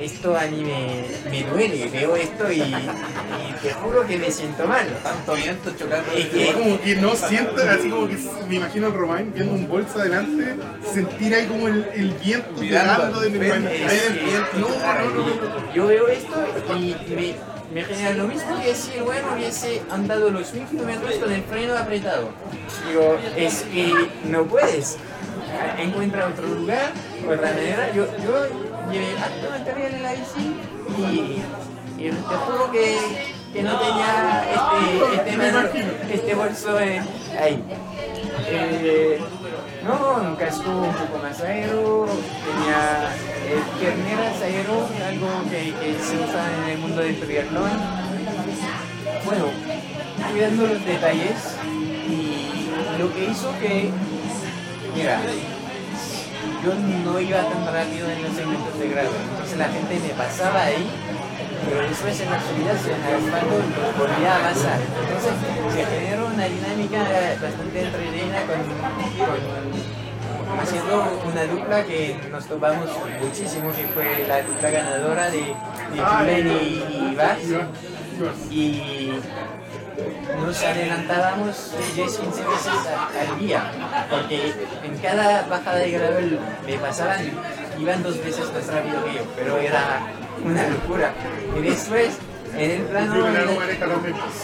esto a mí me, me duele, veo esto y, y te juro que me siento mal. Tanto viento chocando. Es Es que- como que no siento, así como que me imagino al Romain viendo un bolso adelante, sentir ahí como el, el viento pegando de mi mano. no, no, no. Yo veo esto y me, me genera lo mismo que si el bueno hubiese andado los mil kilómetros con el freno apretado. Digo, es que no puedes. Encuentra otro lugar, otra manera. Yo, yo llevé harto material en la bici y, y te juro que, que no tenía este, este, Me mano- imagino. este bolso eh, ahí. No, un casco un poco más aero, tenía eh, pierneras aero, algo que, que se usa en el mundo del triatlón. Bueno, cuidando los detalles y lo que hizo que, mira, yo no iba tan rápido en los segmentos de grado, entonces la gente me pasaba ahí, pero después en las subidas en el asfalto volvía a avanzar. Entonces se generó una dinámica bastante entretenida con, haciendo una dupla que nos topamos muchísimo, que fue la dupla ganadora de, de y, y y nos adelantábamos 10-15 veces a- al día, porque en cada bajada de gravel me pasaban, iban dos veces más rápido que yo, pero era una locura. Y después, en el plano...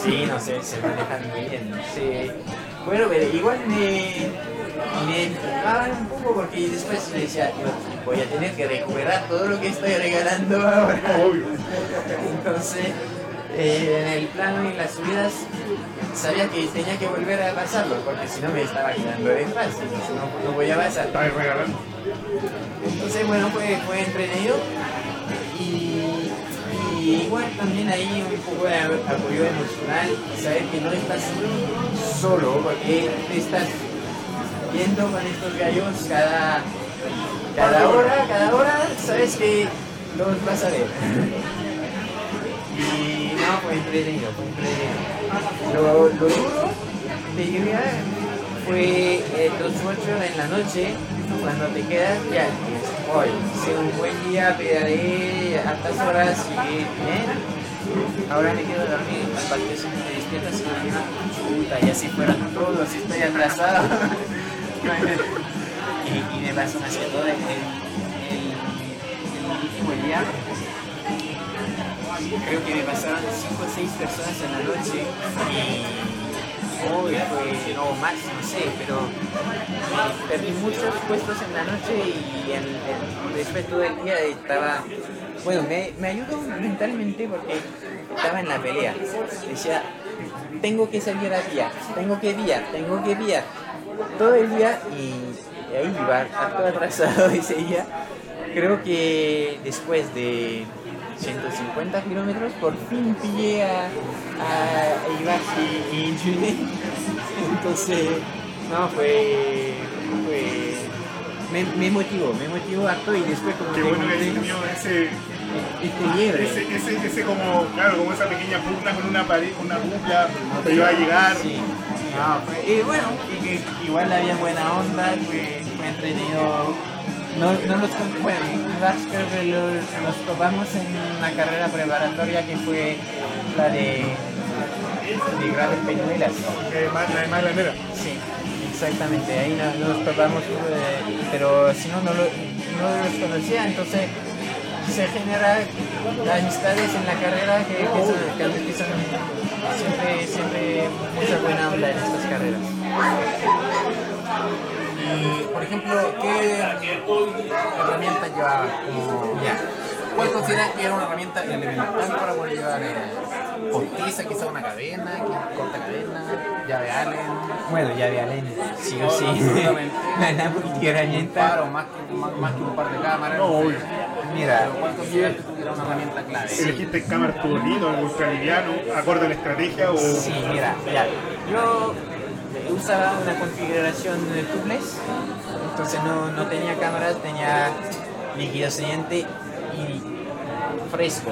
Sí, no sé, se manejan muy bien. sí. Bueno, pero igual me, me me empujaba un poco porque después le decía, "No, voy a tener que recuperar todo lo que estoy regalando ahora. Obvio. Entonces, eh, en el plano y las subidas, sabía que tenía que volver a pasarlo, porque si no me estaba quedando detrás, entonces no, no voy a pasar. Entonces, bueno, fue, fue entretenido. Y, y igual también ahí un poco de apoyo emocional, saber que no estás solo, porque te estás viendo con estos gallos cada, cada hora, cada hora, sabes que los vas a ver. Y no, fue entretenido, fue entretenido. Lo, lo duro, te diría, fue eh, los 8 en la noche, cuando te quedas, ya, hoy, hice un buen día, pedaleé hartas horas y bien. Ahora me quedo dormir, aparte si me despiertas y me chuta, y así fueron todos, estoy atrasado. y, me pasó que todo el, el, el último día, creo que me pasaron 5 o 6 personas en la noche y hoy fue, no más, no sé, pero perdí muchos puestos en la noche y después todo el día estaba, bueno, me, me ayudó mentalmente porque estaba en la pelea. Decía, tengo que salir a día, tengo que día, tengo que día, todo el día y ahí iba harto atrasado ese día. Creo que después de 150 kilómetros por fin pillé a, a Ibashi y June. Entonces, no, fue. fue me, me motivó, me motivó harto y después como Qué bueno que tenido ese, este liebre. ese, ese, ese como, claro, como esa pequeña pugna con una pared, con una bucla, te iba a llegar. Sí. No, fue- y bueno, y que igual había buena onda, fue, fue entretenido. No, no los Lars creo que los, nos topamos en una carrera preparatoria que fue la de, de Gravel Peñuelas. La de grandera. Sí, exactamente, ahí no- nos topamos, eh, pero si no, no, lo- no los conocía, entonces se genera amistades en la carrera que, que son, que- que son siempre, siempre mucha buena onda en estas carreras. Y, por ejemplo, ¿qué herramientas llevaba? Como, Ya. ¿Cuál consideras que era una herramienta elemental para poder llevar eh, postiza, quizá una cadena, que- corta cadena, llave Allen, Bueno, ya vi Allen, sí o sí. Absolutamente. La un herramienta. par o más que, más, más que un par de cámaras? No, no obvio. Mira, Pero ¿Cuál consideras que tuviera una herramienta clave? Elegiste cámaras turbino, el ultraliviano, acorde a la estrategia o. Sí, mira, ya. Yo usaba una configuración de tubeless, entonces no, no tenía cámaras, tenía líquido sellante y fresco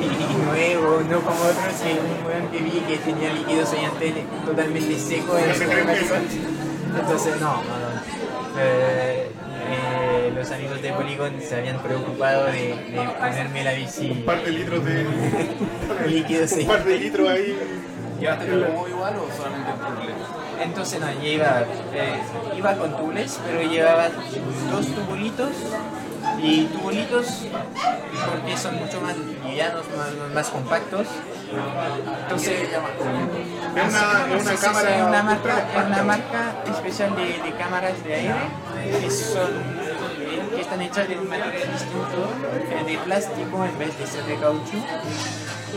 y nuevo, no como otros que un weón que vi que tenía líquido sellante totalmente seco en eso. Entonces no, no, no. Eh, eh, los amigos de Polygon se habían preocupado de, de ponerme la Un bici par de litros de. líquido un par de litros ahí. ¿Llevaste como igual o solamente el tuble? Entonces no, iba, eh, iba con tubles, pero llevaba dos tubulitos y tubulitos porque son mucho más livianos, más, más compactos. Entonces, Es una, es una cámara. una marca, es una marca especial de, de cámaras de aire que son que están hechas de un material distinto, eh, de plástico en vez de ser de caucho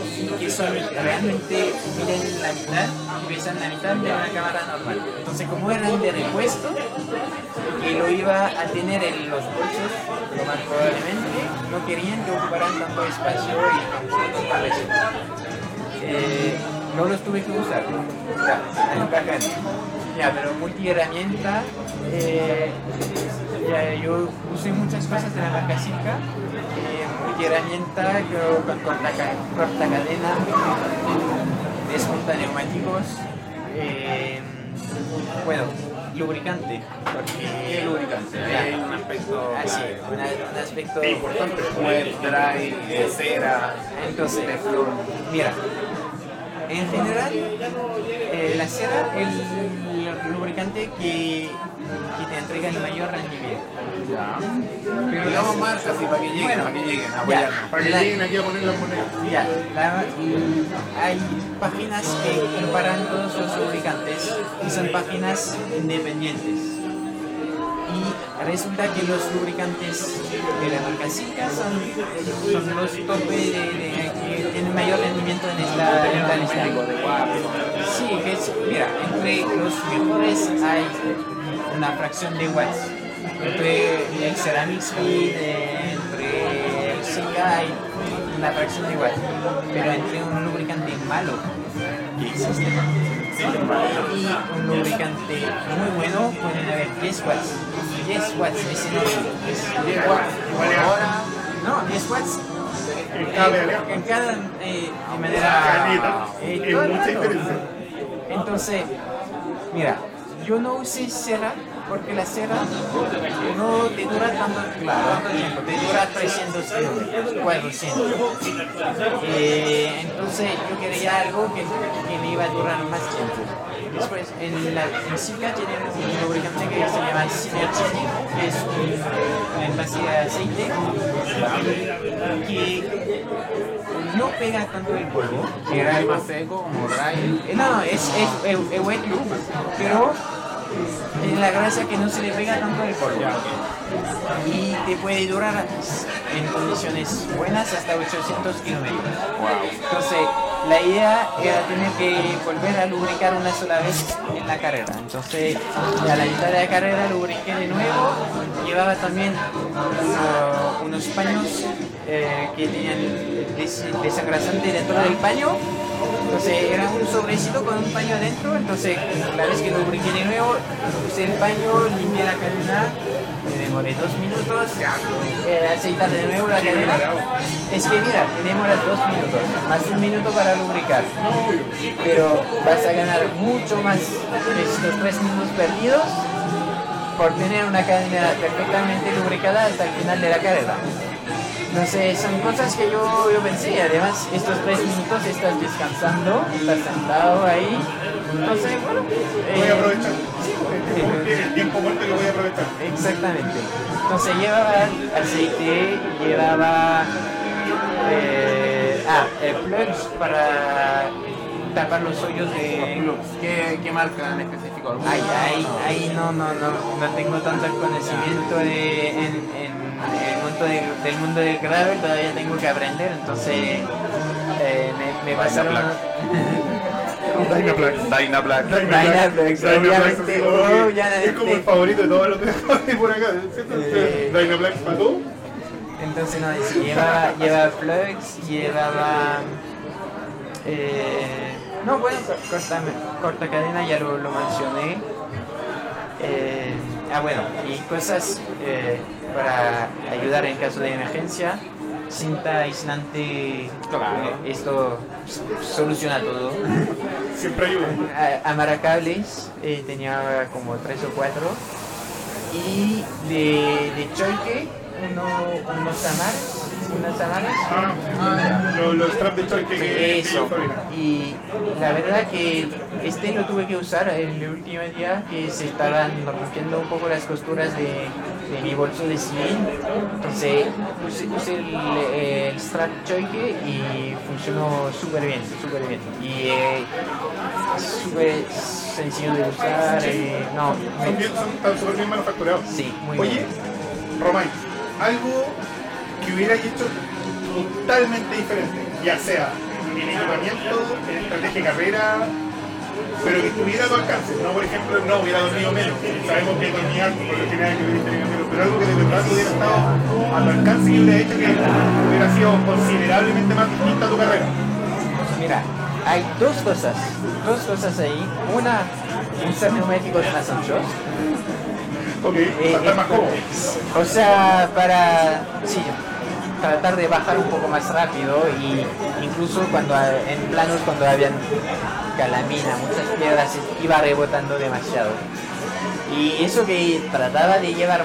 y que son realmente miden la mitad y pesan la mitad de una cámara normal. Entonces como eran de repuesto, que lo iba a tener en los bolsos, lo más probablemente, no querían que ocuparan tanto espacio y tanto. Eh, no los tuve que usar. Ya. Ya, pero multiherramienta, eh, ya, yo usé muchas cosas de la marca. Multiherramienta yo con corta, corta cadena, desmonta neumáticos, eh, bueno, lubricante. Porque, ¿Qué lubricante? Hay un aspecto Ah, sí, una- un aspecto Importante. Web, dry, eh, cera, Entonces, mira, en general, eh, la cera es el lubricante que, que te entrega el mayor rendimiento. Ya. Pero Digamos la- marcas así para que lleguen, Bueno, para que lleguen apoyarnos. Para que La- lleguen aquí a poner las monedas. Ya, la- hay páginas que comparan todos los lubricantes y son páginas independientes. Resulta que los lubricantes de la marca Sika son, son los tope de, que tienen mayor rendimiento en esta, en esta lista. Sí, que es, mira, entre los mejores hay una fracción de watts. Entre el Ceramic Speed, entre el Sika hay una fracción de watts. Pero entre un lubricante malo que existe y un lubricante muy bueno pueden haber 10 watts. 10 watts, no es 10 watts por hora. No, 10 watts En cada eh, en cada eh, de manera eh, todo el mucha rato. Entonces, mira, yo no usé cera porque la cera no te dura tanto, tanto tiempo, te dura 300 kilómetros, 400. Eh, entonces yo quería algo que, que me iba a durar más tiempo. Después, en, la, en Sika tienen un lubricante que se llama Synergy, que es un envase de aceite que no pega tanto el polvo. Que era más seco, como. Eh, No, no, es, es, es- es wet loop, pero tiene la gracia que no se le pega tanto el polvo. Y te puede durar en condiciones buenas hasta 800 kilómetros. Entonces, la idea era tener que volver a lubricar una sola vez en la carrera. Entonces, a la mitad de la carrera lubriqué de nuevo. Llevaba también uno- unos paños eh, que tenían des- desengrasante dentro del paño. Entonces, era un sobrecito con un paño adentro. Entonces, la vez que lubriqué de nuevo, usé el paño, limpié la cadena. Demoré dos minutos, eh, aceitar de nuevo la cadena. Es que mira, demoras dos minutos, más un minuto para lubricar. Pero vas a ganar mucho más estos tres minutos perdidos por tener una cadena perfectamente lubricada hasta el final de la carrera. Entonces son cosas que yo, yo pensé, además estos tres minutos estás descansando, estás sentado ahí, entonces bueno, Voy a eh, aprovechar. El tiempo muerto lo voy a aprovechar. Exactamente. Entonces llevaba aceite, llevaba eh, ah, eh, plugs para tapar los hoyos de ¿Qué, qué marca en específico? Ahí, ahí, ahí no, no, no, no tengo tanto conocimiento de, en, en el mundo de- del mundo del gravel, todavía tengo que aprender, entonces eh, me, me pasaron... Dynaplex. Dynaplex, oh, ya es como el favorito de todos los de por acá, ¿cierto? Eh. Dynaplex para todo. Entonces no, sí, llevaba, llevaba plugs, llevaba... eh, no, bueno, co- corta, corta cadena, ya lo, lo mencioné. Eh, ah, bueno, y cosas eh, para ayudar en caso de emergencia. Cinta aislante, Claro. eh, esto soluciona todo. Siempre ayuda. A- Amaracables, eh, tenía como tres o cuatro. Y de, de choque, uno, unos amares, unos amares. Ah, los, los straps de choque que Eso. Y la verdad que este lo tuve que usar el último día que se estaban rompiendo un poco las costuras de, de mi bolso de cien. Entonces usé, usé el, el strap choique y funcionó súper bien, súper bien. Y eh, súper sencillo de usar. eh, no, Son, bien, son bien manufacturados. sí, muy Oye, bien. Algo que hubiera hecho totalmente diferente, ya sea en equipamiento, en estrategia de carrera, pero que estuviera a tu alcance. No, por ejemplo, no hubiera dormido menos. Sabemos que dormía alto, por lo general que hubiera tenido menos, pero algo que de verdad hubiera estado a tu alcance y hubiera hecho que hubiera sido considerablemente más distinta a tu carrera. Mira, hay dos cosas, dos cosas ahí. Una, usar neumáticos más anchos. Ok, Eh, para estar más esto- cómodo. O sea, para sí, tratar de bajar un poco más rápido y incluso cuando en planos cuando habían calamina, muchas piedras, iba rebotando demasiado. Y eso que trataba de llevar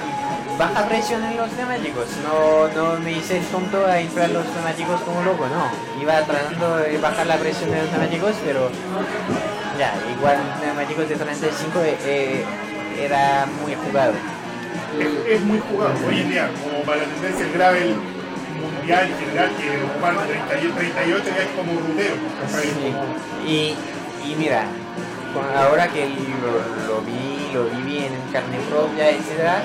baja presión en los neumáticos, no, no me hice tonto a inflar los neumáticos como loco, no. Iba tratando de bajar la presión de los neumáticos, pero ya, igual neumáticos de 35 eh, eh, era muy jugado. es, es muy jugado hoy en día, como para la tendencia el gravel mundial en general, que ocupar de 38, 38 ya es como. ¿cachai? Sí. Y, y mira, ahora que lo, lo vi, lo viví en carne propia, etc.,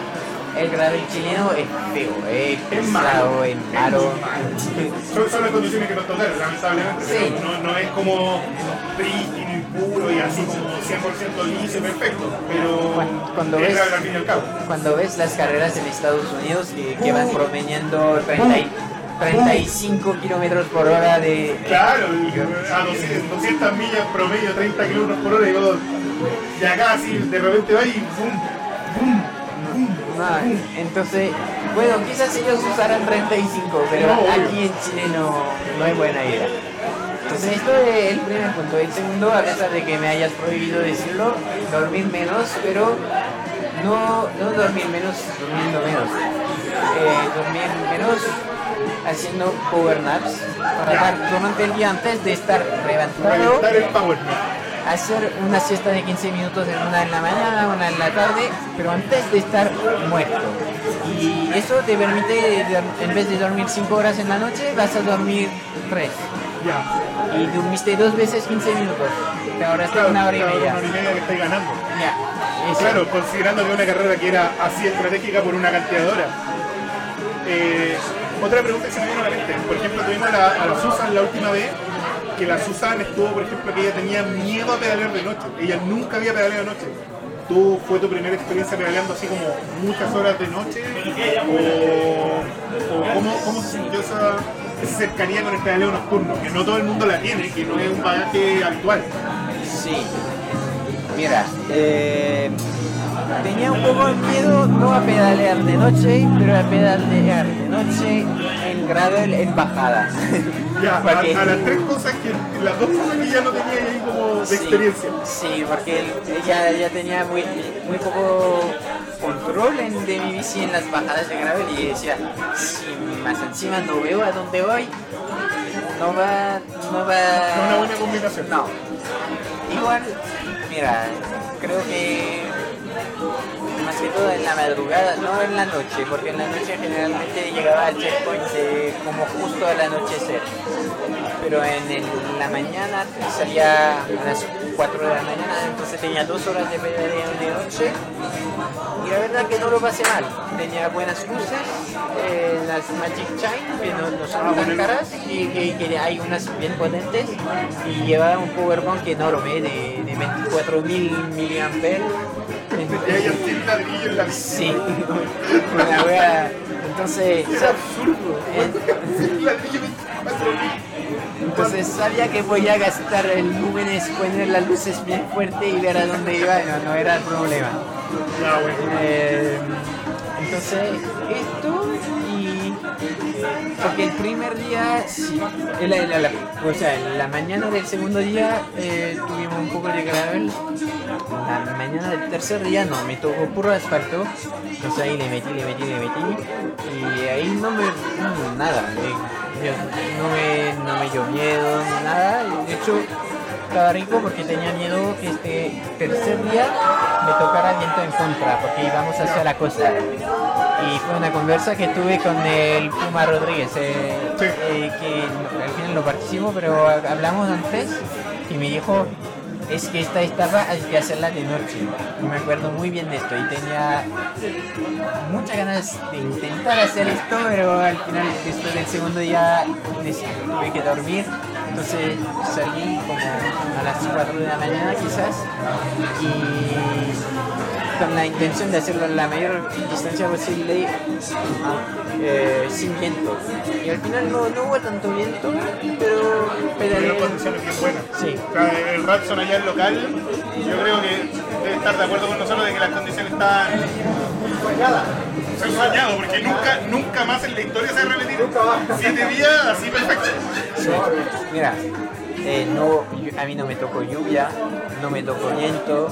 el gravel chileno es feo, es pesado, es malo. Son, son las condiciones que nos tocaron, lamentablemente. Sí. No, no es como prístino y puro y así como 100% liso y perfecto. Pero Cuando- cuando es ves- grave al fin y al cabo. Cuando ves las carreras en Estados Unidos que, que van promediando 30 y- 35 kilómetros por hora de... Claro, a 200, 200 millas promedio, 30 kilómetros por hora, y, vos- y acá así de repente va y ¡pum! No, entonces, bueno, quizás ellos usarán 35, pero No, aquí en Chile no, no hay buena idea. Entonces esto es el primer punto. El segundo, a pesar de que me hayas prohibido decirlo, dormir menos, pero no, no dormir menos durmiendo menos. Eh, dormir menos haciendo power naps para Ya. dar durante el día antes de estar levantado Reventar el power nap. hacer una siesta de 15 minutos en una en la mañana, una en la tarde, pero antes de estar muerto. Y eso te permite, en vez de dormir 5 horas en la noche, vas a dormir 3. Ya. Y dormiste dos veces 15 minutos. Te ahorraste Claro, una hora y media. Una hora y media que estáis ganando. Ya. Eso. Claro, considerando que una carrera que era así estratégica por una cantidad de horas. Eh, otra pregunta que se me. Por ejemplo, tuvimos a la, Susan la última vez, que la Susan estuvo, por ejemplo, que ella tenía miedo a pedalear de noche. Ella nunca había pedaleado de noche. ¿Tú fue tu primera experiencia pedaleando así como muchas horas de noche? ¿O, cómo se sintió esa, esa cercanía con el pedaleo nocturno? Que no todo el mundo la tiene, que no es un bagaje habitual. Sí. Mira, eh, tenía un poco de miedo no a pedalear de noche, pero a pedalear de noche en gravel en bajada. Ya, a, a las tres cosas que, las dos cosas que ya no tenía ahí como de Sí, experiencia. Sí, porque ella ya tenía muy, muy poco control en- de mi bici en las bajadas de gravel y decía, si más encima no veo a dónde voy, no va, no va... No una buena combinación. No. Igual, mira, creo que más que todo en la madrugada, no en la noche, porque en la noche generalmente llegaba al checkpoint eh, como justo al anochecer. Pero en el- la mañana salía a las 4 de la mañana, entonces tenía dos horas de de noche. Y la verdad que no lo pasé mal. Tenía buenas luces, eh, las Magic Shine, que no, no son tan caras, y que, que hay unas bien potentes. Y llevaba un power bank enorme de, de 24.000 miliamperes. Hay así un ladrillo en la. Sí, una wea. Entonces, Es absurdo. Eh. Un ladrillo 24.000. entonces sabía que podía gastar el lúmenes, poner las luces bien fuerte y ver a dónde iba, no, no era el problema. Eh, entonces, esto. Porque el primer día, sí, la, o sea, la mañana del segundo día eh, tuvimos un poco de gravel. La mañana del tercer día no, me tocó puro asfalto. Entonces ahí le metí, le metí, le metí. Y ahí no me. nada. yo- no, me, no me ni nada. De hecho, estaba rico porque tenía miedo que este tercer día me tocara viento en contra porque íbamos hacia la costa. Y fue una conversa que tuve con el Puma Rodríguez, eh, Sí. eh, que al final no participó, pero hablamos antes y me dijo, es que esta etapa hay que hacerla de noche. Y me acuerdo muy bien de esto y tenía muchas ganas de intentar hacer esto, pero al final después del segundo día tuve que dormir. Entonces salí como a las 4 de la mañana quizás y con la intención de hacerlo la mayor distancia posible eh, sin viento. Y al final no, no hubo tanto viento, pero Pero pedaleé. condiciones bien buenas. Sí. O sea, el Ratson allá en local, yo creo que debe estar de acuerdo con nosotros de que las condiciones están soñadas. Soy soñado, porque nunca, nunca más en la historia se ha repetido siete días así perfecto. Sí. Mira, eh, no, a mí no me tocó lluvia, no me tocó viento,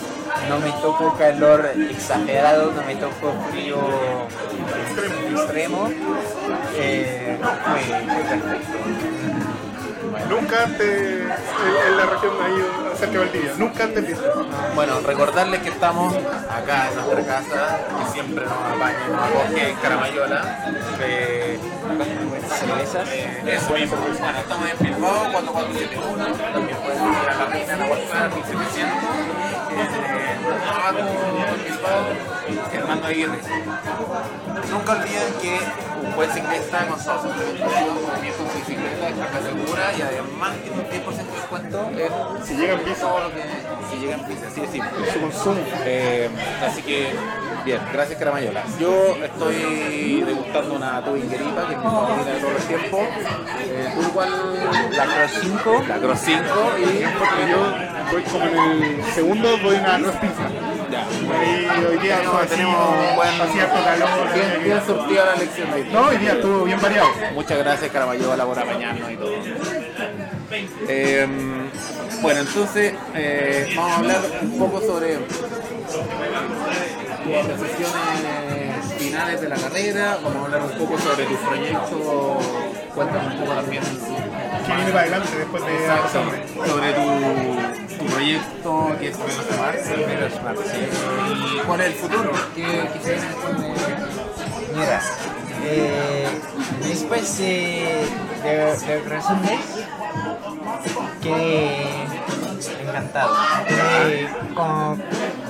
no me tocó calor exagerado, no me tocó frío extremo. Eh, fue, fue perfecto. Nunca antes en, en la región ahí cerca de Valdivia, nunca antes visto. Bueno, recordarles que estamos acá en nuestra casa, que siempre nos apaña nos acoge en Caramayola. Eh, Cervezas. eh, eso mismo. Bueno, estamos en Bilbao, 4471. También pueden ir a la reina, la WhatsApp, 1700. Hermano Aguirre. Nunca olviden que con todos sus movimientos con su bicicleta es carga segura y además tiene un 10% de descuento en Si llega en piso, todo lo que si llega en pizza, así de simple. su consumo. Eh, así que, bien, gracias Caramayola. Yo estoy degustando una tubingueripa que es mi favorita de todos los tiempos. Eh, ¿Tú cuál? La Cross 5. La Cross 5 y... Porque yo voy como en el segundo, voy una arroz pizza. Ya. Ahí hoy día Tenemos- tenemos un buen- harto calor. Bien, bien surtida la lección de hoy. No, hoy día estuvo bien variado. Muchas gracias Caraballola por apañarnos y todo. Eh, bueno, entonces eh, vamos a hablar un poco sobre apreciaciones finales de la carrera, vamos a hablar un poco sobre tu proyecto, cuéntanos un poco también Que viene para adelante después de exacto, sobre tu, tu proyecto que es Menos Smart, Menos Smart, sí. y cuál es el futuro, qué, qué se viene después de... Mira, eh, después de, de, de Resumes, quedé encantado. Quedé con,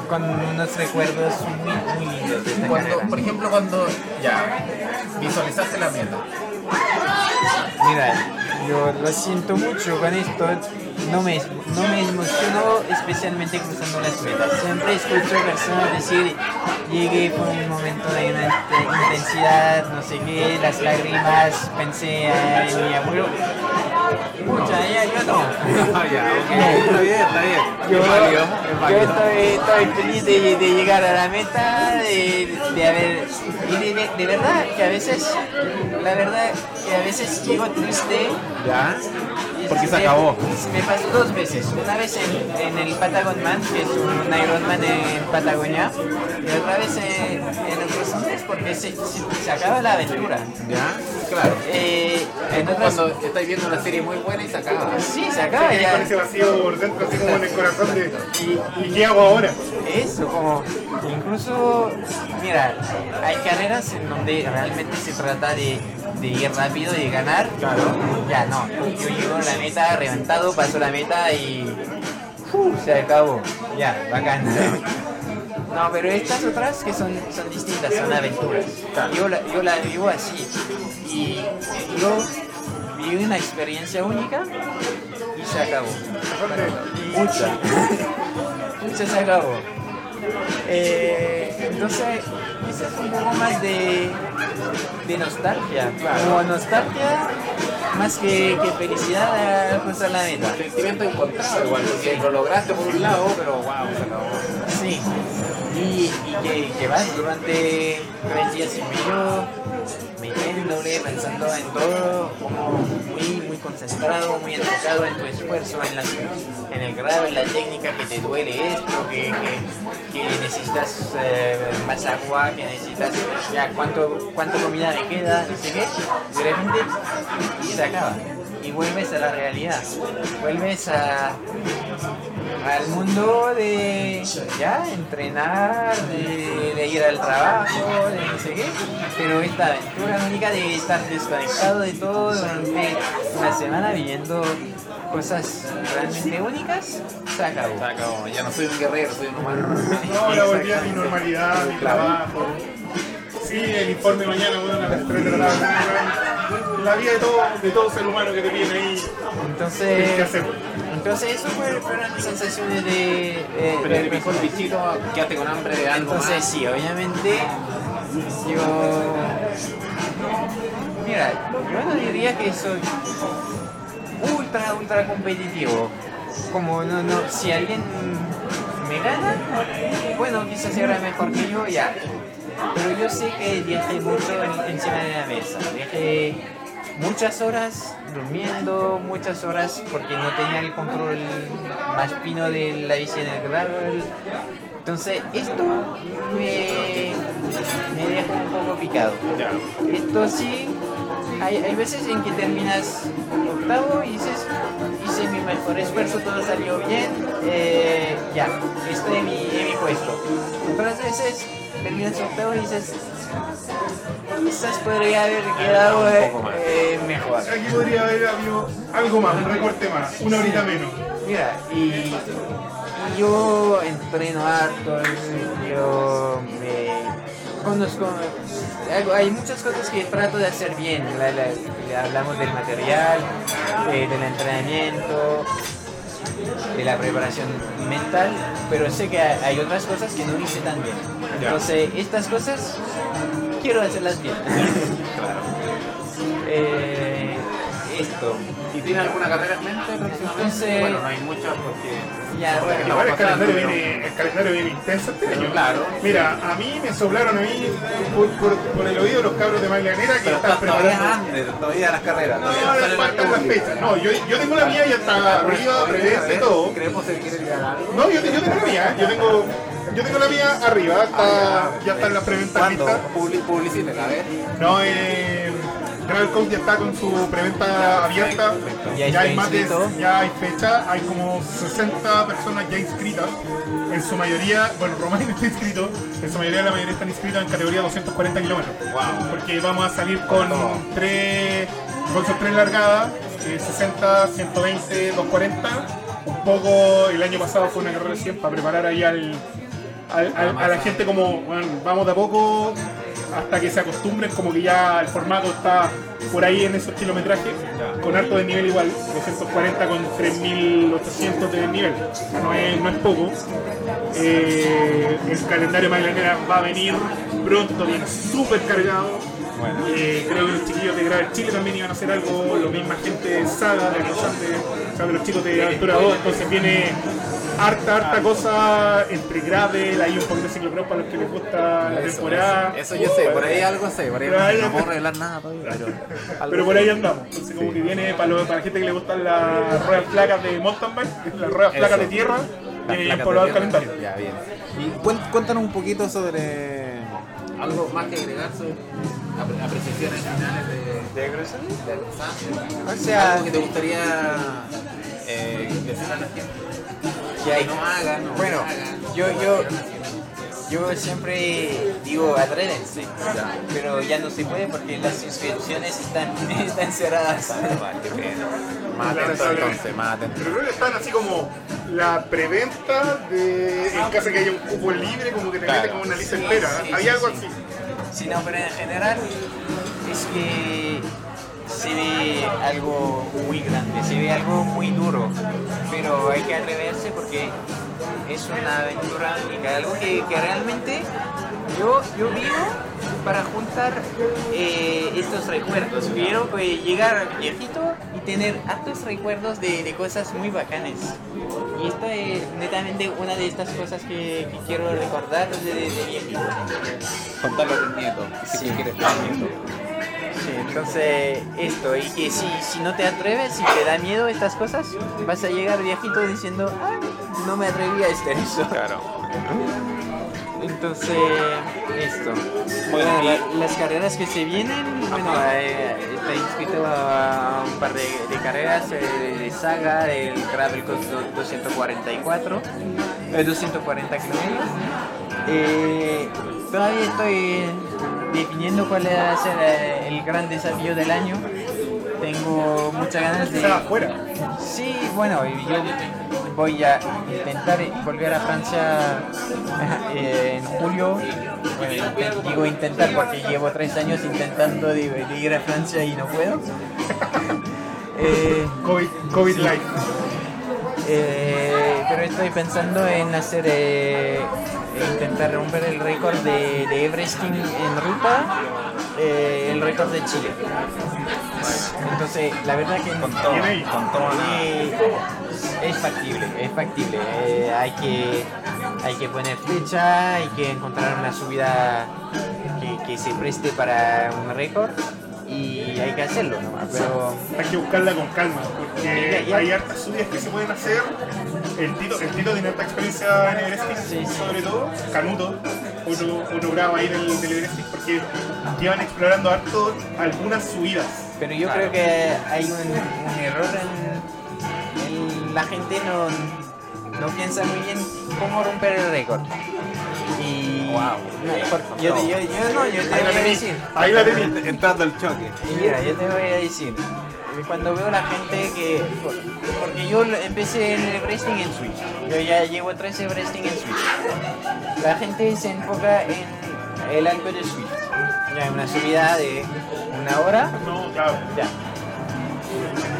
con unos recuerdos muy, muy lindos de esta Cuando, carrera. por ejemplo, cuando ya visualizaste la meta, Mira, yo lo siento mucho con esto. No me, no me emociono especialmente cruzando las metas. Siempre escucho personas decir, llegué por un momento de una int- intensidad, no sé qué, las lágrimas, pensé en mi abuelo. Pucha, ya yo no. Ya. Está bien, está bien. Yo, Es válido, es yo estoy, estoy feliz de, de llegar a la meta, de, de haber... Y de, de verdad que a veces, la verdad que a veces llego triste ¿Ya? Porque se me- acabó. Me pasó dos veces. Una vez en, en el Patagon Man, que es un Ironman en Patagonia, y otra vez en, en el Cross Andes porque se, se, se acaba la aventura. ¿Ya? Claro. Eh, en otras- cuando estáis viendo una serie muy buena y se acaba. Sí, se acaba Viene ya. con ese vacío por dentro, así como en el corazón de. ¿Y, y qué hago ahora? Eso, como incluso, mira, hay carreras en donde realmente se trata de, de ir rápido y ganar. Claro. Ya no, yo llego a la meta reventado, paso la meta y se acabó. Ya, bacán. No, pero estas otras que son, son distintas, son aventuras. Yo la, yo la vivo así. Y yo viví una experiencia única y se acabó. Mucha. Mucha se acabó. Eh, entonces, eso es un poco más de, de nostalgia. Como nostalgia más que, que felicidad al cruzar la meta. Sentimiento encontrado igual, porque lo lograste por un lado, pero wow, acabó. Sí. Y, y que, que vas durante tres días y medio metiéndole, pensando en todo, como muy, muy concentrado, muy enfocado en tu esfuerzo, en, las, en el grado, en la técnica, que te duele esto, que, que, necesitas eh, más agua, que necesitas ya cuánto, cuánto comida me queda, no sé qué, de repente se acaba. Y vuelves a la realidad, vuelves a, al mundo de ya entrenar, de, de ir al trabajo, de no sé qué, pero esta aventura única de estar desconectado de todo durante una semana viviendo cosas realmente únicas, se acabó. Se acabó. Ya no soy un guerrero, soy un humano. No, ahora volví a mi normalidad, mi trabajo. Sí, el informe mañana, bueno, a las 3 de la tarde. La vida de todo, de todo ser humano que te viene ahí. ¿Qué Entonces, entonces eso fue, fueron mis sensaciones de... eh, Pero de- el bichito, quedaste con hambre de algo Entonces más. sí, obviamente yo... Mira, yo no diría que soy ultra, ultra competitivo. Como no, no, si alguien me gana, bueno, quizás sea mejor que yo, ya. Pero yo sé que viajé mucho en- encima de la mesa. Viajé muchas horas durmiendo, muchas horas porque no tenía el control más fino de la bici en el gravel. Entonces, esto me, me deja un poco picado. Esto sí, hay, hay veces en que terminas octavo y dices, hice mi mejor esfuerzo, todo salió bien, eh, ya, estoy en mi, en mi puesto. Otras veces terminas octavo y dices, quizás podría haber quedado eh, eh, mejor. Aquí podría haber habido algo más, un recorte más, una horita menos. Mira, y, yo entreno harto, yo me conozco, hay- muchas cosas que trato de hacer bien. La- la- le hablamos del material, eh, del entrenamiento, de la preparación mental, pero sé que hay otras cosas que no hice tan bien. Entonces, estas cosas quiero hacerlas bien. Eh, esto. ¿Y tiene alguna carrera en mente próximamente? Entonces- bueno, no hay muchas porque... Ya, bueno, el calendario, viene, el calendario viene intenso este año. Claro. Mira, a mí me soplaron a mí por, por- por el oído los cabros de Maglanera que están preparando. antes, todavía las carreras. No, no, las fechas. No, yo, yo tengo la mía, ya está arriba, prevence todo. Creemos que quiere llegar. No, yo, yo tengo la mía, yo tengo, yo tengo la mía arriba, está, ya está en la preventa ¿Cuándo? lista. Publi- Publicítela, a ver. No, eh, Gravel Coast ya está con su preventa abierta. Ya Ya, hay más de, ya hay fecha, hay como 60 personas ya inscritas. En su mayoría, bueno, Román está inscrito, en su mayoría la mayoría están inscritas en categoría 240 kilómetros. Wow. Porque vamos a salir con tres, con sus tres largadas, eh, 60, 120, 240. Un poco, el año pasado fue una carrera de 100 para preparar ahí al, al- al- a la gente como, bueno, vamos de a poco hasta que se acostumbren, como que ya el formato está por ahí en esos kilometrajes, con harto de nivel igual, 240 con 3800 de nivel, no es, no es poco. Eh, el calendario Maglanera va a venir pronto, viene súper cargado. Eh, creo que los chiquillos de Gravel Chile también iban a hacer algo, lo misma gente de Saga, de los Andes, o sea, de los chicos de Aventura 2, entonces viene harta, harta cosa entre Gravel, hay un poquito de ciclocross para los que les gusta la Eso, temporada. Eso, eso yo sé, por ahí algo sé, por ahí Pero ahí- no puedo revelar nada todavía, pero... algo Pero por ahí andamos, entonces como que viene para, lo- para la gente que le gustan las ruedas flacas de mountain bike, las ruedas flacas de tierra, viene poblado de el calendario. Ya, bien. Y cuéntanos un poquito sobre algo más que agregar sobre apre- apreciaciones finales de, ¿De Alexander. O sea, algo que te gustaría eh, decir a la gente. Que no hagan, no Bueno, hagan. yo, yo, yo siempre digo atrévense, pero ya no se puede porque las inscripciones están, están cerradas. Más atento entonces, más atento. Pero creo que están así como la preventa de en caso de que haya un cupo libre, como que te Claro. como una lista Sí, espera. sí, Hay sí, algo sí. así. Sí, no, pero en general es que se ve algo muy grande, se ve algo muy duro, pero hay que atreverse porque es una aventura única, algo que, que realmente yo, yo vivo para juntar eh, estos recuerdos. Quiero que llegar viejito y tener hartos recuerdos de, de cosas muy bacanes. Y esta es netamente una de estas cosas que, que quiero recordar de, de viejito. Contarlo a tus nietos, si Sí. quieres tener. Entonces esto, y que si, si no te atreves, si te da miedo estas cosas, vas a llegar viejito diciendo, ah, no me atreví a hacer eso. Claro. Entonces, esto. Bueno, la- las carreras que se vienen, bueno, eh, está inscrito a un par de, de carreras eh, de saga, del Gravel Coast 244, eh, 240 kilómetros. Eh, todavía estoy definiendo cuál va a ser el gran desafío del año. Tengo muchas ganas de... Afuera. Sí, bueno, yo voy a intentar volver a Francia eh, en julio. Bueno, inten- digo intentar porque llevo tres años intentando de, de ir a Francia y no puedo. Eh, COVID, COVID Life. eh, pero estoy pensando en hacer, eh, intentar romper el récord de, de Everesting en ruta, eh, el récord de Chile. Entonces, la verdad que Con todo, con es factible, es factible. Eh, hay, que, hay que poner fecha, hay que encontrar una subida que, que se preste para un récord y hay que hacerlo nomás. Pero Hay que buscarla con calma, porque Ya, ya. hay hartas subidas que se pueden hacer. El Tito, el Tito tiene harta experiencia en Everesting, Sí, sí. sobre todo. Canuto, otro, otro bravo ahí del, del Everesting, porque llevan explorando harto algunas subidas. Pero yo creo que hay un, un error en, en la gente no, no piensa muy bien cómo romper el récord. Y yo, yo, yo, no, yo te voy a decir. Ahí la tení. Entrando al choque. Y mira, yo te voy a decir, cuando veo la gente que... Porque yo empecé en el wrestling en Switch, yo ya llevo 13 wrestling en Switch. La gente se enfoca en el algo de Switch. Ya, una subida de una hora, No, claro. ya.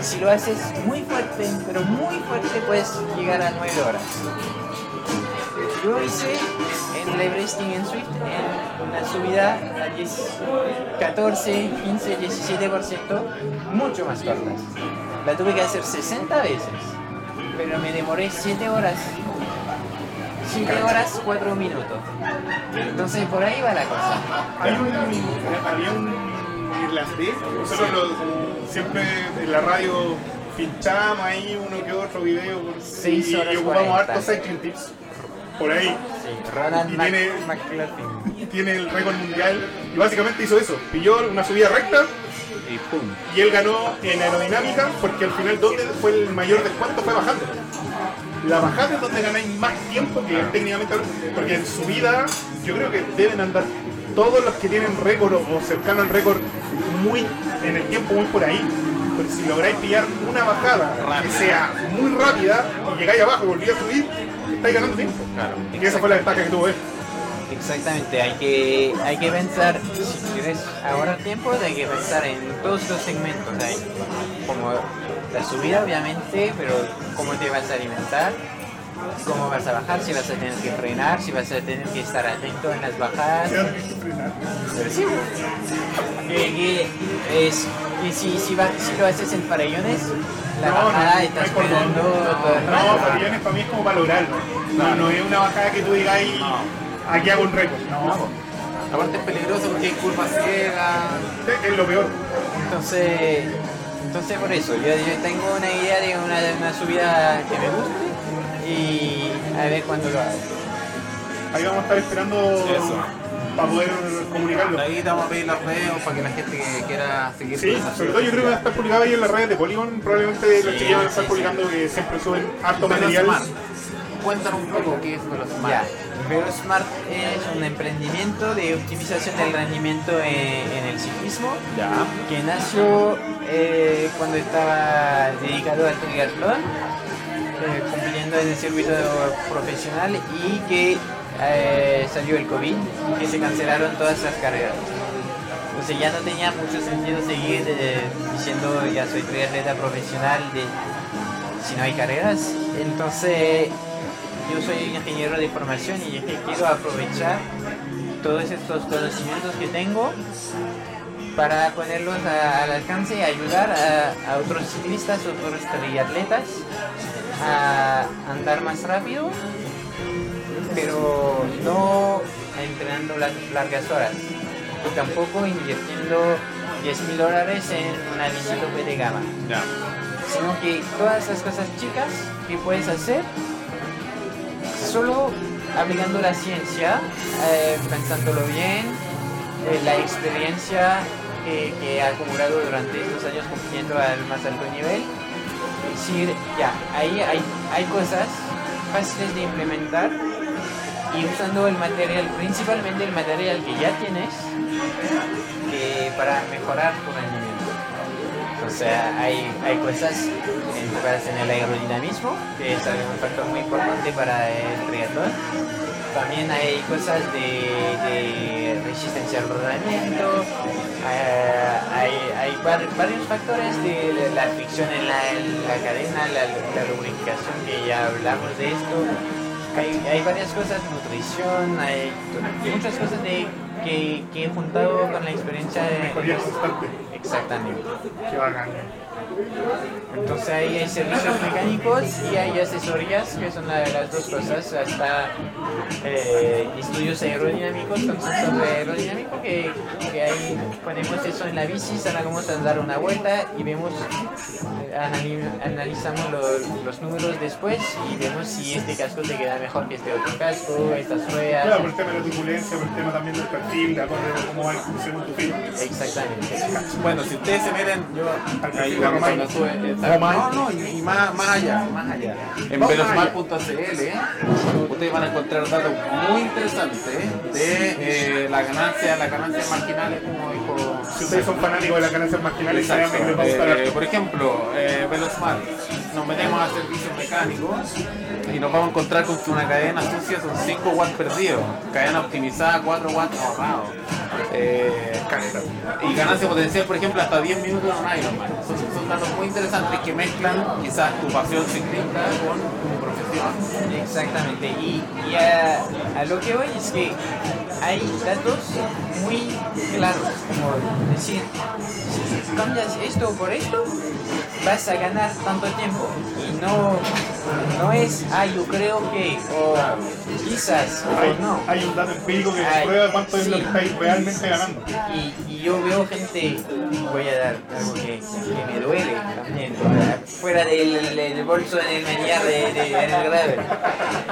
Si lo haces muy fuerte, pero muy fuerte, puedes llegar a 9 horas. Yo hice en wrestling en Swift en una subida a 10, 14, 15, 17%, mucho más cortas. La tuve que hacer 60 veces, pero me demoré 7 horas. 7 horas, 4 minutos. Entonces por ahí va la cosa. Un, había un irlandés, nosotros lo- siempre en la radio pinchamos ahí uno que otro video por- y, horas y ocupamos 40. hartos cycling tips por ahí. Sí, Ronald Y Mac- tiene- McLaughlin. Tiene el récord mundial y básicamente hizo eso, pilló una subida recta Y pum. y él ganó en aerodinámica porque al final donde fue el mayor descuento fue bajando. La bajada es donde ganáis más tiempo que técnicamente porque en subida yo creo que deben andar todos los que tienen récord o, o cercano al récord muy en el tiempo muy por ahí. Pero si lográis pillar una bajada que sea muy rápida y llegáis abajo y volví a subir, estáis ganando tiempo. Claro. Y esa fue la ventaja que tuvo él. Exactamente, hay que, hay que pensar, si quieres ahorrar tiempo, hay que pensar en todos los segmentos, como la subida obviamente, pero cómo te vas a alimentar, cómo vas a bajar, si vas a tener que frenar, si vas a tener que estar atento en las bajadas. Pero sí, que, que es, que si, si, va- si lo haces en farellones, la No, bajada no, estás no. Pabellones para mí es como para lograrlo. No, no es una bajada que tú digas ahí, aquí hago un récord. No, Aparte es peligroso porque hay curvas ciegas. es lo peor. Entonces, entonces por eso, yo, yo tengo una idea de una, de una subida que me guste y a ver cuándo lo hago. Ahí vamos a estar esperando Eso. Para poder comunicarlo. Ahí te vamos a pedir los videos para que la gente que quiera seguir Sí, sobre todo yo creo que va a estar publicado ahí en las redes de Polygon. Probablemente los Sí, chiquillos van a estar sí, publicando que siempre suben harto material. Cuéntanos un poco qué es Velo Smart. Ya, VeloSmart es un emprendimiento de optimización del rendimiento en, en el ciclismo Ya. que nació eh, cuando estaba dedicado al triatlón, eh, cumpliendo en el circuito profesional y que eh, salió el COVID y se cancelaron todas las carreras. Entonces ya no tenía mucho sentido seguir eh, diciendo ya soy triatleta profesional si no hay carreras. Entonces yo soy ingeniero de formación y dije quiero aprovechar todos estos conocimientos que tengo para ponerlos al alcance y ayudar a, a otros ciclistas, otros triatletas a andar más rápido, pero no entrenando las largas horas y tampoco invirtiendo 10 mil dólares en una tope de gama, sino que todas las cosas chicas que puedes hacer solo aplicando la ciencia, eh, pensándolo bien, eh, la experiencia que, que he acumulado durante estos años compitiendo al más alto nivel. Es decir, ya, ahí hay, hay cosas fáciles de implementar y usando el material, principalmente el material que ya tienes, para mejorar tu rendimiento. O sea, hay, hay cosas en el aerodinamismo, que es un factor muy importante para el triatlón. También hay cosas de, resistencia al rodamiento, eh, hay, hay var- varios factores de la fricción en la, en la cadena, la, la lubricación, que ya hablamos de esto. Hay, hay varias cosas, nutrición, hay muchas cosas de, que, que he juntado con la experiencia de... Mejoría constante. Exactamente. Qué bacán. Entonces ahí hay servicios mecánicos y hay asesorías, que son la- las dos cosas, hasta eh, estudios aerodinámicos, con sensor aerodinámico, que, que ahí ponemos eso en la bici, salgamos a dar una vuelta y vemos, eh, anali- analizamos lo- los números después y vemos si este casco te queda mejor que este otro casco, estas ruedas. Claro, por el tema de la turbulencia, por el tema también del perfil a cómo va según tu. Exactamente. Bueno, si ustedes se meten, yo Al perfil no, no, y, más, más allá, más allá. En velosmar.cl ustedes van a encontrar datos muy interesantes de eh, la ganancia, las ganancias marginales, como dijo Si ustedes son fanáticos de las ganancias marginales, Eh, por ejemplo, eh, Velosmart, nos metemos a servicios mecánicos y nos vamos a encontrar con que una cadena sucia son 5 watts perdidos, cadena optimizada 4 watts ahorrados. Eh, y ganancia potencial, por ejemplo, hasta 10 minutos en un Ironman. Son, datos muy interesantes que mezclan quizás tu pasión ciclista con tu profesión. Exactamente. Y, y a, a lo que voy es que hay datos muy claros, como decir, si cambias esto por esto, vas a ganar tanto tiempo. Y no, no es, ah, yo creo que, o quizás, Hay, o no. hay un dato empírico que Hay- prueba cuánto es lo sí. que estáis realmente ganando. Y, y yo veo gente, voy a dar algo que, que me duele también, fuera del, del bolso el manillar de, de, en el gravel.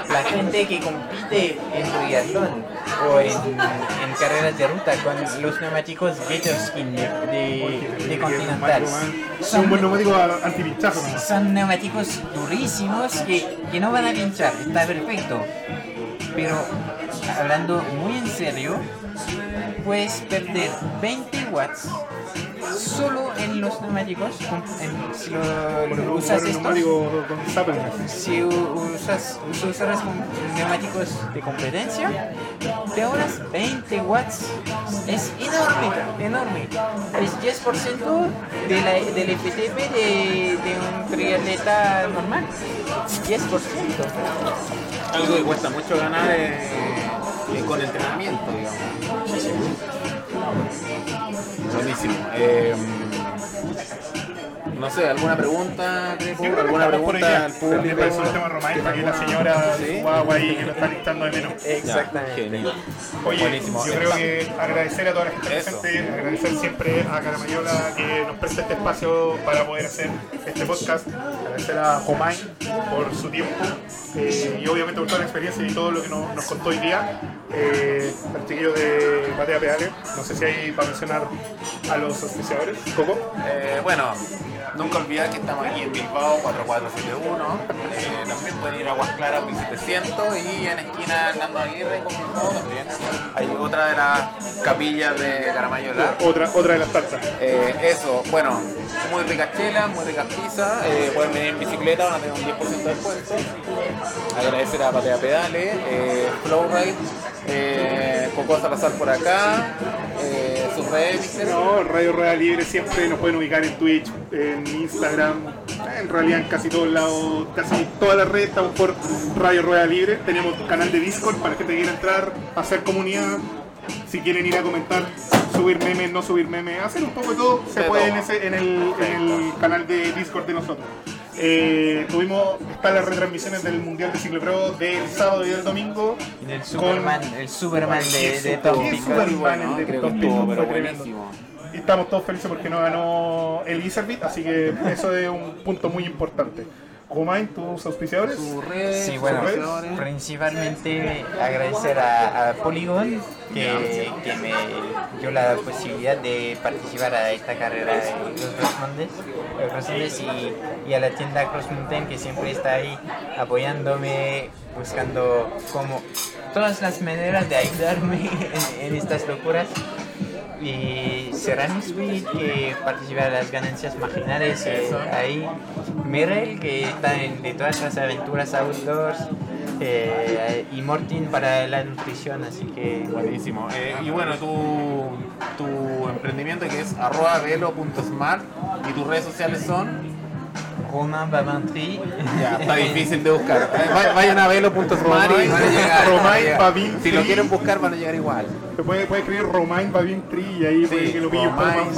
La gente que compite en triatlón o en, en carreras de ruta con los neumáticos Gatorskin de, de, de Continental. Es un buen neumático. Son neumáticos durísimos que, que no van a pinchar, está perfecto. Pero hablando muy en serio, puedes perder 20 watts solo en los neumáticos. en- lo, lo usas estos, con si usas, usas neumáticos de competencia, te ahorras 20 watts. Es enorme, enorme. Es 10% de la, del FTP de, de un triatleta normal. 10%. Algo que cuesta mucho ganar eh, eh, con entrenamiento, digamos. Buenísimo. Eh, no sé, ¿alguna pregunta? Yo ¿Alguna pregunta al público? Eso el tema para que la señora Sí. guagua ahí que lo está listando de menos. Exactamente. Genial. Oye, Buenísimo. yo creo que agradecer a toda la gente Eso. presente, agradecer siempre a Caramayola que nos presta este espacio para poder hacer este podcast, agradecer a Jomay por su tiempo eh, y obviamente por toda la experiencia y todo lo que nos, nos contó hoy día. Eh, al chiquillo de Patea Pedales, no sé si hay para mencionar a los auspiciadores, Coco. Eh, bueno, nunca olvidar que estamos aquí en Bilbao 4471. Eh, también pueden ir a Aguas Claras 1700 y en esquina Hernando Aguirre con Bilbao también. Hay otra de las capillas de Caramayola. Otra, otra de las tartas. Eh, eso, bueno, muy ricas chelas, muy ricas pizzas. eh, pueden venir en bicicleta, van a tener un 10% de descuento. Agradecer a Patea Pedales, Flowride, Coco Salazar por acá, redes. No, Radio Rueda Libre siempre nos pueden ubicar en Twitch, en Instagram, en realidad en casi todos lados, casi todas las redes estamos por Radio Rueda Libre. Tenemos canal de Discord para que te quiera entrar, hacer comunidad, si quieren ir a comentar, subir memes, no subir memes, hacer un poco de todo, se De puede todo. en, ese, en, el, en el canal de Discord de nosotros. Eh, tuvimos, están las retransmisiones del Mundial de Ciclopro del sábado y del domingo. Y del Superman, el Superman de, de Tom. Superman el de Tom pero fue tremendo. buenísimo. Y estamos todos felices porque no ganó el Iservit, así que eso es un punto muy importante. Romain, tus auspiciadores. Sí, bueno, seguidores. principalmente agradecer a, a Polygon que, que me dio la posibilidad de participar a esta carrera de los eh, Crossmondes y, y a la tienda Cross Mountain que siempre está ahí apoyándome, buscando como todas las maneras de ayudarme en, en estas locuras. Y Ceramic Sweet que participa en las ganancias marginales eh, ahí. Mirel que está en de todas las aventuras outdoors. eh, y Mortin para la nutrición, así que Buenísimo. Eh, y bueno, tu, tu emprendimiento que es arroba velo.smart y tus redes sociales son. Romain Babantry. Ya, está difícil de buscar. Eh, va- Vayan a velo.smart y van a llegar. Romain Si lo quieren buscar, van a llegar igual. Se puede, puede escribir Romain Babin Tri y ahí puede que lo pille un poco Romain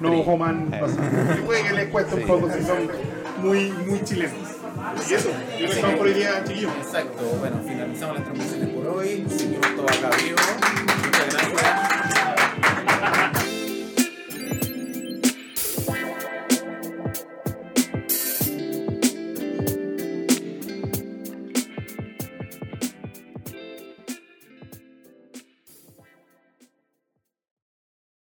No. Y puede que les cueste un poco si son muy, muy chilenos. Y eso, yo estamos por hoy día, chiquillos. Exacto. Bueno, finalizamos las transmisiones por hoy. Seguimos todo acá vivo.